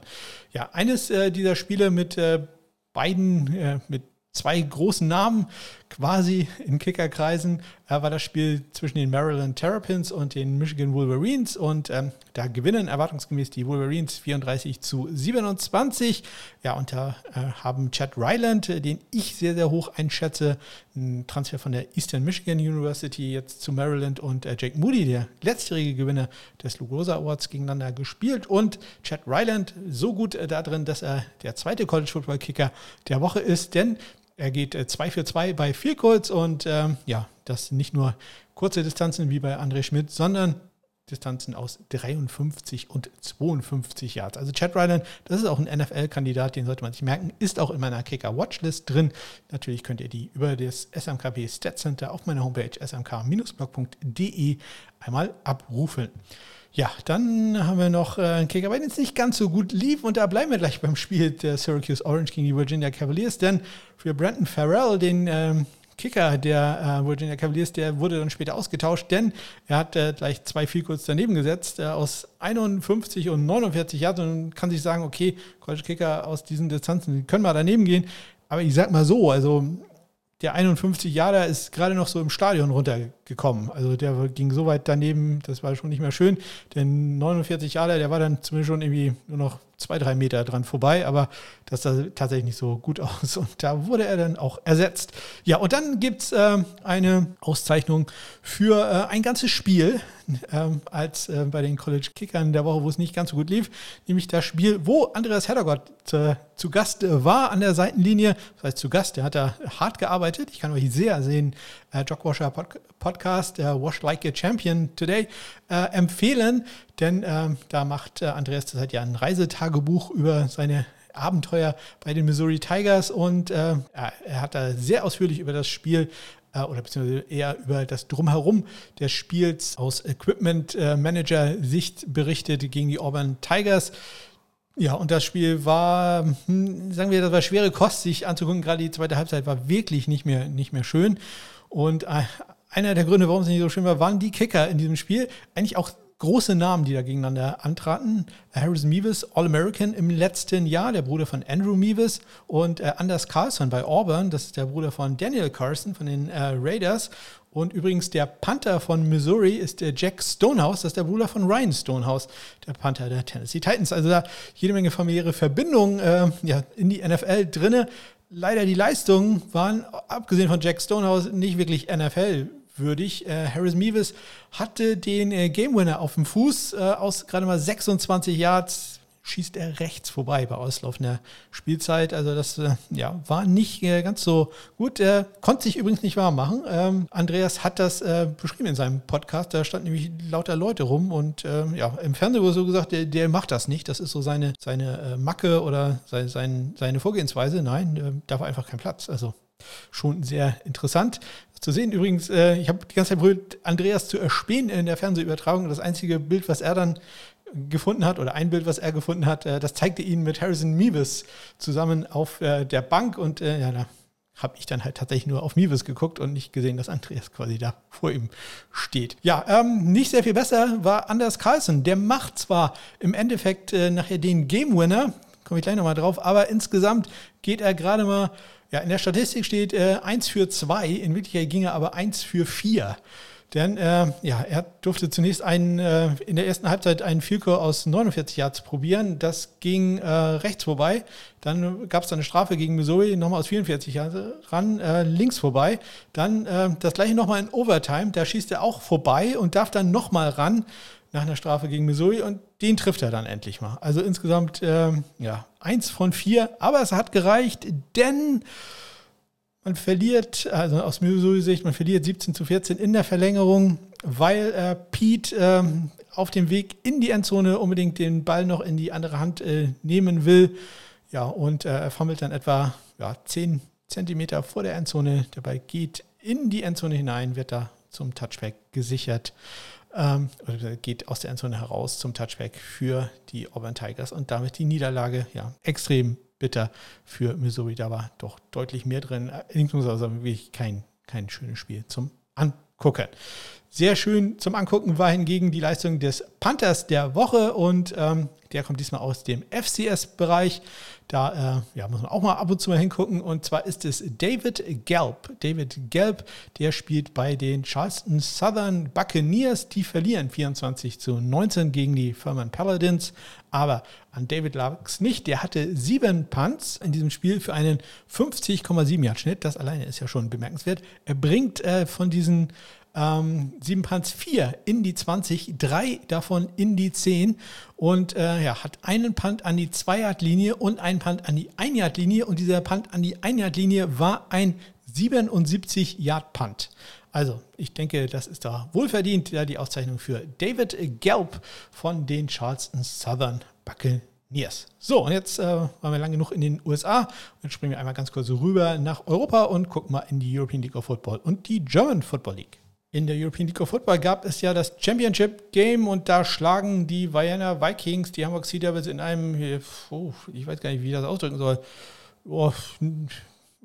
Ja, eines äh, dieser Spiele mit äh, beiden, äh, mit zwei großen Namen quasi in Kickerkreisen äh, war das Spiel zwischen den Maryland Terrapins und den Michigan Wolverines und ähm, da gewinnen erwartungsgemäß die Wolverines 34 zu 27. Ja, und da äh, haben Chad Ryland, äh, den ich sehr, sehr hoch einschätze, ein Transfer von der Eastern Michigan University jetzt zu Maryland und äh, Jake Moody, der letztjährige Gewinner des Lugosa Awards, gegeneinander gespielt und Chad Ryland so gut äh, da drin, dass er der zweite College Football Kicker der Woche ist, denn er geht 2 äh, für 2 bei vier Kurz und ähm, ja, das nicht nur kurze Distanzen wie bei André Schmidt, sondern Distanzen aus 53 und 52 Yards. Also Chad Ryland, das ist auch ein NFL-Kandidat, den sollte man sich merken, ist auch in meiner Kicker-Watchlist drin. Natürlich könnt ihr die über das SMKP Stat Center auf meiner Homepage smk-blog.de einmal abrufen. Ja, dann haben wir noch äh, einen Kicker, bei es nicht ganz so gut lief. Und da bleiben wir gleich beim Spiel der Syracuse Orange gegen die Virginia Cavaliers. Denn für Brandon Farrell, den ähm, Kicker der äh, Virginia Cavaliers, der wurde dann später ausgetauscht, denn er hat äh, gleich zwei viel kurz daneben gesetzt, äh, aus 51 und 49 Yards und kann sich sagen, okay, College Kicker aus diesen Distanzen, die können mal daneben gehen. Aber ich sag mal so, also der 51 Jahre ist gerade noch so im Stadion runtergekommen. Also der ging so weit daneben, das war schon nicht mehr schön. Der 49 Jahre, der war dann zumindest schon irgendwie nur noch zwei, drei Meter dran vorbei, aber das sah tatsächlich nicht so gut (laughs) aus. Und da wurde er dann auch ersetzt. Ja, und dann gibt es äh, eine Auszeichnung für äh, ein ganzes Spiel, (laughs) äh, als äh, bei den College Kickern der Woche, wo es nicht ganz so gut lief, nämlich das Spiel, wo Andreas Heddergott äh, zu Gast äh, war an der Seitenlinie. Das heißt, zu Gast, der hat da hart gearbeitet. Ich kann euch sehr sehen, äh, Jogwasher Pod Podcast, der Wash Like a Champion Today, empfehlen, denn ähm, da macht Andreas das hat ja ein Reisetagebuch über seine Abenteuer bei den Missouri Tigers und äh, er hat da sehr ausführlich über das Spiel äh, oder beziehungsweise eher über das Drumherum des Spiels aus Equipment äh, Manager Sicht berichtet gegen die Auburn Tigers. Ja, und das Spiel war, hm, sagen wir, das war schwere Kost, sich anzugucken. Gerade die zweite Halbzeit war wirklich nicht mehr, nicht mehr schön. Und äh, einer der Gründe, warum es nicht so schön war, waren die Kicker in diesem Spiel. Eigentlich auch große Namen, die da gegeneinander antraten. Harrison Meeves, All-American im letzten Jahr, der Bruder von Andrew Meeves und äh, Anders Carlson bei Auburn, das ist der Bruder von Daniel Carson von den äh, Raiders. Und übrigens der Panther von Missouri ist der Jack Stonehouse, das ist der Bruder von Ryan Stonehouse, der Panther der Tennessee Titans. Also da jede Menge familiäre Verbindungen äh, ja, in die NFL drinne. Leider die Leistungen waren, abgesehen von Jack Stonehouse, nicht wirklich NFL würdig. Äh, Harris Meeves hatte den äh, Game Winner auf dem Fuß äh, aus gerade mal 26 Yards. Schießt er rechts vorbei bei auslaufender Spielzeit. Also das äh, ja, war nicht äh, ganz so gut. Er konnte sich übrigens nicht warm machen. Ähm, Andreas hat das äh, beschrieben in seinem Podcast. Da standen nämlich lauter Leute rum und ähm, ja, im Fernsehen wurde so gesagt, der, der, macht das nicht. Das ist so seine, seine Macke oder seine, seine, seine Vorgehensweise. Nein, da war einfach kein Platz. Also schon sehr interessant zu sehen. Übrigens, äh, ich habe die ganze Zeit probiert, Andreas zu erspähen in der Fernsehübertragung. Das einzige Bild, was er dann gefunden hat, oder ein Bild, was er gefunden hat, äh, das zeigte ihn mit Harrison Meeves zusammen auf äh, der Bank. Und äh, ja, da habe ich dann halt tatsächlich nur auf Meeves geguckt und nicht gesehen, dass Andreas quasi da vor ihm steht. Ja, ähm, nicht sehr viel besser war Anders Carlson. Der macht zwar im Endeffekt äh, nachher den Game Winner, komme ich gleich nochmal drauf, aber insgesamt geht er gerade mal ja, in der Statistik steht äh, 1 für 2, in Wirklichkeit ging er aber 1 für 4. Denn äh, ja, er durfte zunächst einen, äh, in der ersten Halbzeit einen Vielkur aus 49 Yards probieren. Das ging äh, rechts vorbei. Dann gab es eine Strafe gegen Missouri, nochmal aus 44 Yards ran, äh, links vorbei. Dann äh, das gleiche nochmal in Overtime. Da schießt er auch vorbei und darf dann nochmal ran nach einer Strafe gegen Missouri und den trifft er dann endlich mal. Also insgesamt, ähm, ja, eins von vier, aber es hat gereicht, denn man verliert, also aus Missouri-Sicht, man verliert 17 zu 14 in der Verlängerung, weil äh, Pete ähm, auf dem Weg in die Endzone unbedingt den Ball noch in die andere Hand äh, nehmen will. Ja, und äh, er fummelt dann etwa ja, 10 Zentimeter vor der Endzone. Der Ball geht in die Endzone hinein, wird da zum Touchback gesichert. Ähm, oder geht aus der Endzone heraus zum Touchback für die Auburn Tigers und damit die Niederlage ja extrem bitter für Missouri. Da war doch deutlich mehr drin. Ich sagen, wirklich kein, kein schönes Spiel zum Angucken. Sehr schön zum Angucken war hingegen die Leistung des Panthers der Woche und ähm, der kommt diesmal aus dem FCS-Bereich. Da äh, ja, muss man auch mal ab und zu mal hingucken. Und zwar ist es David Gelb. David Gelb, der spielt bei den Charleston Southern Buccaneers. Die verlieren 24 zu 19 gegen die Furman Paladins. Aber an David lag es nicht. Der hatte sieben Punts in diesem Spiel für einen 50,7 Yard Schnitt. Das alleine ist ja schon bemerkenswert. Er bringt äh, von diesen ähm, 7 Punts 4 in die 20, 3 davon in die 10 und äh, ja, hat einen Punt an die 2-Yard-Linie und einen Punt an die 1-Yard-Linie und dieser Punt an die 1-Yard-Linie war ein 77-Yard-Punt. Also, ich denke, das ist da wohlverdient, ja, die Auszeichnung für David Gelb von den Charleston Southern Buccaneers. So, und jetzt äh, waren wir lang genug in den USA. Jetzt springen wir einmal ganz kurz rüber nach Europa und gucken mal in die European League of Football und die German Football League. In der European League of Football gab es ja das Championship Game und da schlagen die Vienna Vikings die Hamburg Sea Devils in einem, oh, ich weiß gar nicht, wie ich das ausdrücken soll, oh,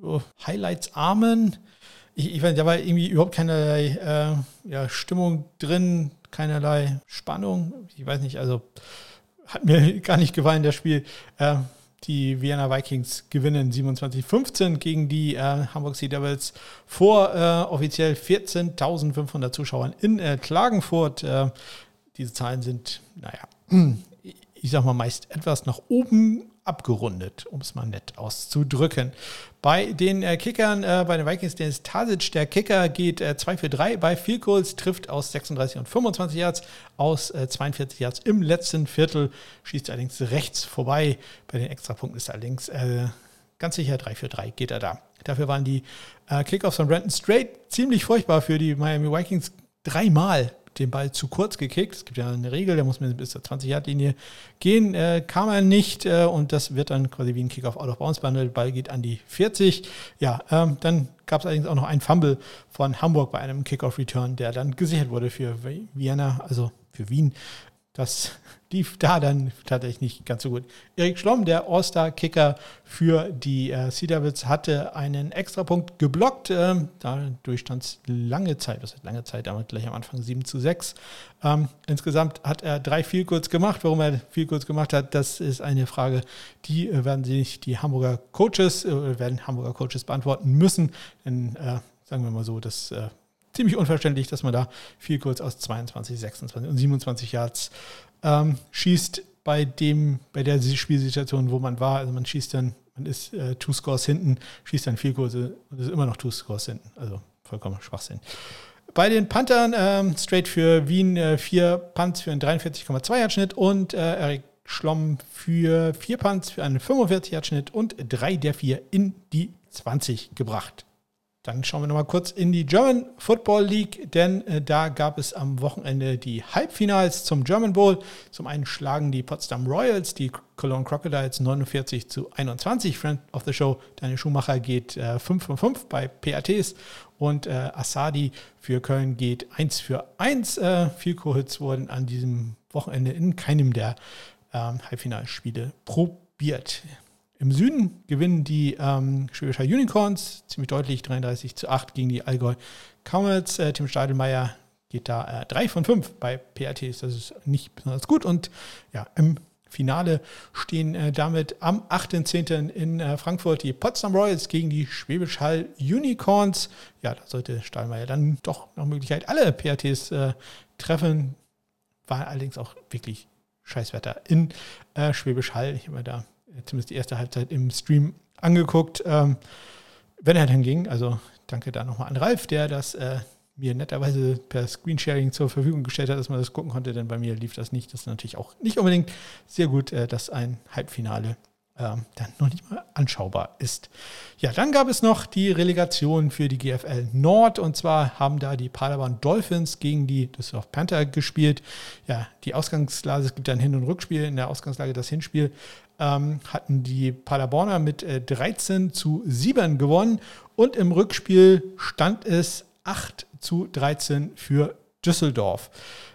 oh, Highlights armen. Ich, ich weiß, da war irgendwie überhaupt keinerlei äh, ja, Stimmung drin, keinerlei Spannung. Ich weiß nicht, also hat mir (laughs) gar nicht gefallen, das Spiel. Äh, die Vienna Vikings gewinnen 27-15 gegen die äh, Hamburg Sea Devils vor äh, offiziell 14.500 Zuschauern in äh, Klagenfurt. Äh, diese Zahlen sind, naja, (clears throat) ich sag mal meist etwas nach oben abgerundet, um es mal nett auszudrücken. Bei den äh, Kickern, äh, bei den Vikings, Dennis Tasic, der Kicker, geht äh, 2 für 3 bei Field Goals, trifft aus 36 und 25 Yards, aus äh, 42 Yards im letzten Viertel, schießt allerdings rechts vorbei. Bei den Extrapunkten ist allerdings äh, ganz sicher 3 für 3 geht er da. Dafür waren die äh, Kickoffs von Brandon Strait ziemlich furchtbar für die Miami Vikings. Dreimal den Ball zu kurz gekickt. Es gibt ja eine Regel, der muss bis zur 20-Yard-Linie gehen. Äh, kam er nicht äh, und das wird dann quasi wie ein Kick-Off out of bounds behandelt. Der Ball geht an die 40. Ja, ähm, dann gab es allerdings auch noch einen Fumble von Hamburg bei einem Kick-Off-Return, der dann gesichert wurde für Vienna, also für Wien. Das lief da dann tatsächlich nicht ganz so gut. Erik Schlomm, der All-Star-Kicker für die äh, Sea Devils, hatte einen Extrapunkt geblockt. Ähm, dadurch stand es lange Zeit, das heißt lange Zeit, damit gleich am Anfang 7 zu 6. Ähm, insgesamt hat er drei Field Goals gemacht. Warum er Field Goals gemacht hat, das ist eine Frage, die äh, werden sich die Hamburger Coaches, äh, werden Hamburger Coaches beantworten müssen. Denn äh, sagen wir mal so, das äh, ziemlich unverständlich, dass man da viel kurz aus 22, 26 und 27 Yards ähm, schießt bei dem, bei der Spielsituation, wo man war. Also man schießt dann, man ist äh, Two Scores hinten, schießt dann viel Kurse und ist immer noch Two Scores hinten. Also vollkommen Schwachsinn. Bei den Panthern ähm, straight für Wien äh, vier Punts für einen 43,2 Yard und äh, Erik Schlomm für vier Punts für einen 45 Yard und drei der vier in die 20 gebracht. Dann schauen wir nochmal kurz in die German Football League, denn äh, da gab es am Wochenende die Halbfinals zum German Bowl. Zum einen schlagen die Potsdam Royals die Cologne Crocodiles 49 zu 21. Friend of the Show, Daniel Schumacher geht äh, 5 von 5 bei PATs und äh, Asadi für Köln geht 1 für 1. Äh, Vielko-Hits wurden an diesem Wochenende in keinem der ähm, Halbfinalspiele probiert. Im Süden gewinnen die ähm, Schwäbischer Unicorns ziemlich deutlich 33 zu 8 gegen die Allgäu Comets. Äh, Tim Stadelmeier geht da äh, 3 von 5 bei PRTs. Das ist nicht besonders gut. Und ja, im Finale stehen äh, damit am 8.10. in äh, Frankfurt die Potsdam Royals gegen die Schwäbisch Hall Unicorns. Ja, da sollte Stahlmeier dann doch nach Möglichkeit alle PRTs äh, treffen. War allerdings auch wirklich Scheißwetter in äh, Schwäbisch Hall. Ich habe mir da zumindest die erste Halbzeit im Stream angeguckt, ähm, wenn er dann ging. Also danke da nochmal an Ralf, der das äh, mir netterweise per Screensharing zur Verfügung gestellt hat, dass man das gucken konnte, denn bei mir lief das nicht. Das ist natürlich auch nicht unbedingt sehr gut, äh, dass ein Halbfinale ähm, dann noch nicht mal anschaubar ist. Ja, dann gab es noch die Relegation für die GFL Nord und zwar haben da die Paderborn Dolphins gegen die Düsseldorf Panther gespielt. Ja, die Ausgangslage, es gibt ein Hin- und Rückspiel, in der Ausgangslage das Hinspiel ähm, hatten die Paderborner mit äh, 13 zu 7 gewonnen. Und im Rückspiel stand es 8 zu 13 für Düsseldorf.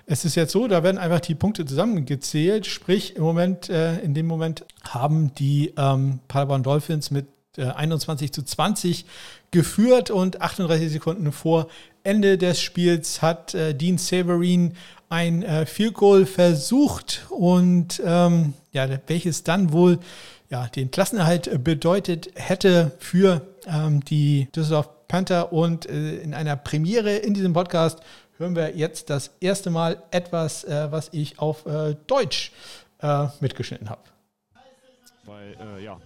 Es ist jetzt so, da werden einfach die Punkte zusammengezählt, sprich im Moment, äh, in dem Moment haben die ähm, Paderborn Dolphins mit äh, 21 zu 20 geführt. Und 38 Sekunden vor Ende des Spiels hat äh, Dean Severin ein äh, Field Goal versucht. Und ähm, ja, welches dann wohl ja, den Klassenerhalt bedeutet hätte für ähm, die Düsseldorf Panther und äh, in einer Premiere in diesem Podcast hören wir jetzt das erste Mal etwas, äh, was ich auf äh, Deutsch äh, mitgeschnitten habe. Weil, äh, ja,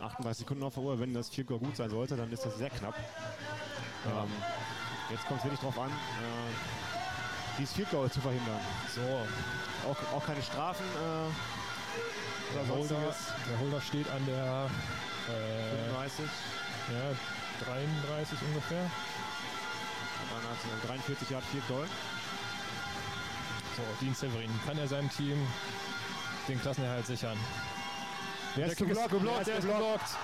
38 Sekunden auf der Uhr, wenn das 4 gut sein sollte, dann ist das sehr knapp. Ähm, jetzt kommt es wirklich darauf an, äh, dieses Field Goal zu verhindern. So, auch, auch keine Strafen äh, oder Holder, der Holder steht an der äh, 35. Ja, 33 ungefähr. Dann hat er 43 Yard Field Goal. So, Dean Severin, kann er seinem Team den Klassenerhalt sichern? Der, der ist geblockt, geblockt, der ist geblockt.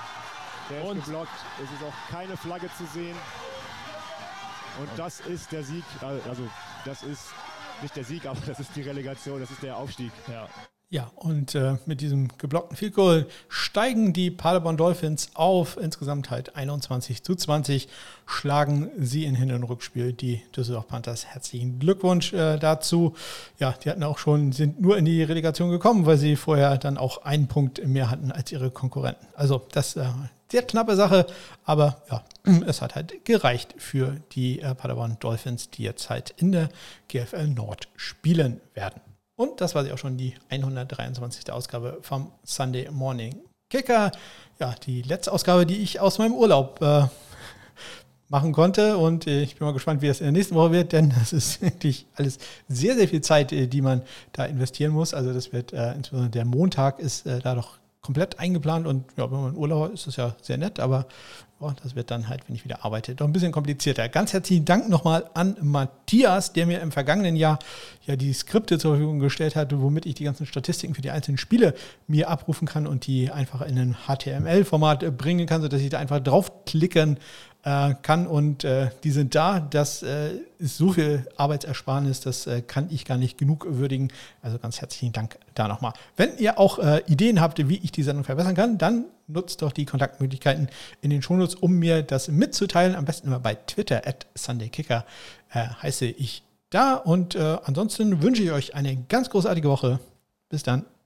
Der ist Und geblockt. Es ist auch keine Flagge zu sehen. Und das ist der Sieg, also das ist nicht der Sieg, (laughs) aber das ist die Relegation, das ist der Aufstieg. Ja. Ja, und äh, mit diesem geblockten Field Goal steigen die Paderborn Dolphins auf. Insgesamt halt 21 zu 20 schlagen sie in Hin- und Rückspiel die Düsseldorf Panthers. Herzlichen Glückwunsch äh, dazu. Ja, die hatten auch schon, sind nur in die Relegation gekommen, weil sie vorher dann auch einen Punkt mehr hatten als ihre Konkurrenten. Also das äh, sehr knappe Sache, aber ja, (clears throat) es hat halt gereicht für die äh, Paderborn Dolphins, die jetzt halt in der GFL Nord spielen werden. Und das war sie auch schon die 123. Ausgabe vom Sunday Morning Kicker. Ja, die letzte Ausgabe, die ich aus meinem Urlaub äh, machen konnte. Und äh, ich bin mal gespannt, wie das in der nächsten Woche wird, denn das ist (laughs) wirklich alles sehr, sehr viel Zeit, äh, die man da investieren muss. Also das wird, äh, insbesondere der Montag ist äh, da doch komplett eingeplant und ja, wenn man Urlaub ist, ist das ja sehr nett, aber oh, das wird dann halt, wenn ich wieder arbeite, doch ein bisschen komplizierter. Ganz herzlichen Dank nochmal an Matthias, der mir im vergangenen Jahr ja die Skripte zur Verfügung gestellt hat, womit ich die ganzen Statistiken für die einzelnen Spiele mir abrufen kann und die einfach in ein HTML-Format bringen kann, sodass ich da einfach draufklicken äh, kann und äh, die sind da. Das äh, ist so viel Arbeitsersparnis, das äh, kann ich gar nicht genug würdigen. Also ganz herzlichen Dank da nochmal. Wenn ihr auch äh, Ideen habt, wie ich die Sendung verbessern kann, dann nutzt doch die Kontaktmöglichkeiten in den Shownotes, um mir das mitzuteilen. Am besten immer bei Twitter at SundayKicker äh, heiße ich da. Und ansonsten wünsche ich euch eine ganz großartige Woche. Bis dann.